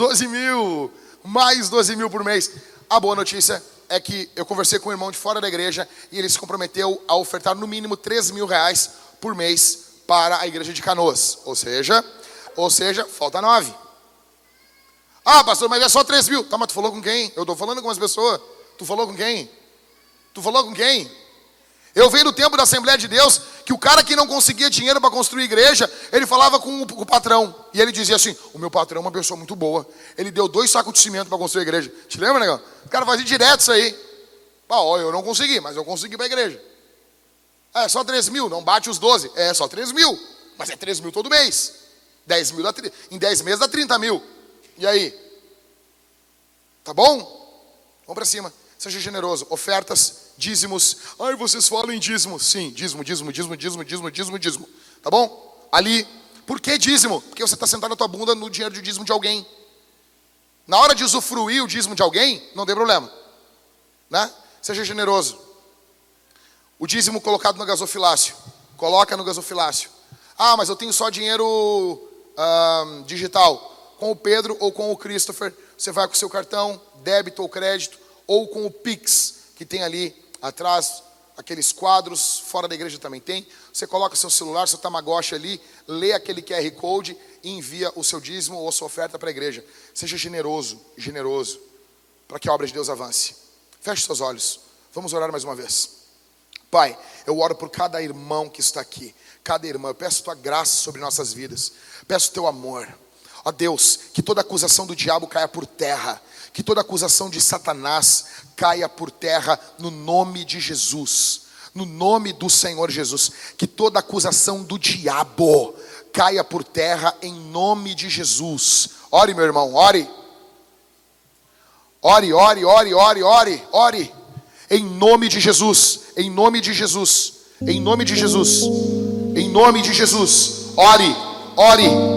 12 mil, mais 12 mil por mês. A boa notícia é que eu conversei com um irmão de fora da igreja e ele se comprometeu a ofertar no mínimo 3 mil reais por mês para a igreja de Canoas. Ou seja, ou seja, falta nove. Ah, pastor, mas é só três mil. Tá, mas tu falou com quem? Eu estou falando com as pessoas. Tu falou com quem? Tu falou com quem? Eu vejo no tempo da Assembleia de Deus que o cara que não conseguia dinheiro para construir igreja, ele falava com o, com o, patrão. E ele dizia assim: O meu patrão é uma pessoa muito boa. Ele deu dois sacos de cimento para construir a igreja. Te lembra, negão? O cara fazia direto isso aí. Ah, ó, eu não consegui, mas eu consegui para a igreja. É só 3 mil, não bate os 12. É só 3 mil. Mas é 3 mil todo mês. 10 mil dá, em 10 meses dá 30 mil. E aí? Tá bom? Vamos para cima. Seja generoso. Ofertas, dízimos. Ai, vocês falam em dízimo. Sim, dízimo, dízimo, dízimo, dízimo, dízimo, dízimo, dízimo. Tá bom? Ali. Por que dízimo? Porque você está sentado na tua bunda no dinheiro de dízimo de alguém. Na hora de usufruir o dízimo de alguém, não tem problema. Né? Seja generoso. O dízimo colocado no gasofilácio. Coloca no gasofilácio. Ah, mas eu tenho só dinheiro digital. Com o Pedro ou com o Christopher, você vai com o seu cartão, débito ou crédito, ou com o Pix, que tem ali atrás, aqueles quadros, fora da igreja também tem. Você coloca seu celular, seu Tamagotchi ali, lê aquele QR Code e envia o seu dízimo ou a sua oferta para a igreja. Seja generoso, generoso, para que a obra de Deus avance. Feche seus olhos. Vamos orar mais uma vez. Pai, eu oro por cada irmão que está aqui, cada irmã. Eu peço tua graça sobre nossas vidas. Peço teu amor. Ó Deus, que toda acusação do diabo caia por terra, que toda acusação de Satanás caia por terra no nome de Jesus. No nome do Senhor Jesus, que toda acusação do diabo caia por terra em nome de Jesus. Ore, meu irmão, ore. Ore, ore, ore, ore, ore, ore. Em nome de Jesus, em nome de Jesus, em nome de Jesus, em nome de Jesus. Ore, ore.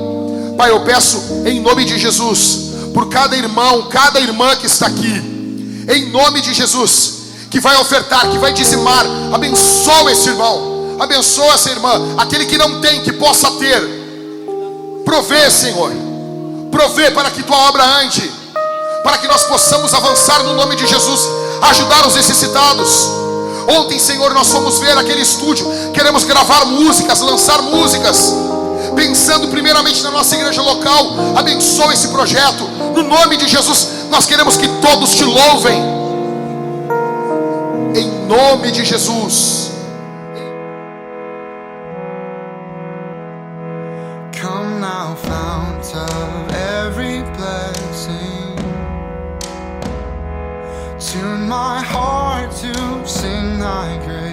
Pai, eu peço em nome de Jesus, por cada irmão, cada irmã que está aqui, em nome de Jesus, que vai ofertar, que vai dizimar, abençoa esse irmão, abençoa essa irmã, aquele que não tem, que possa ter. Provê, Senhor, provê para que tua obra ande, para que nós possamos avançar no nome de Jesus ajudar os necessitados. Ontem, Senhor, nós fomos ver aquele estúdio, queremos gravar músicas, lançar músicas, pensando primeiramente na nossa igreja local. Abençoa esse projeto, no nome de Jesus. Nós queremos que todos te louvem, em nome de Jesus. Come now, fount of every blessing. Tune my heart to sing thy grace.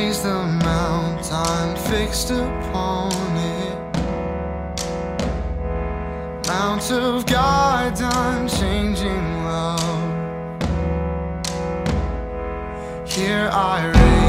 The mountain fixed upon it. Mount of God, unchanging love. Here I raise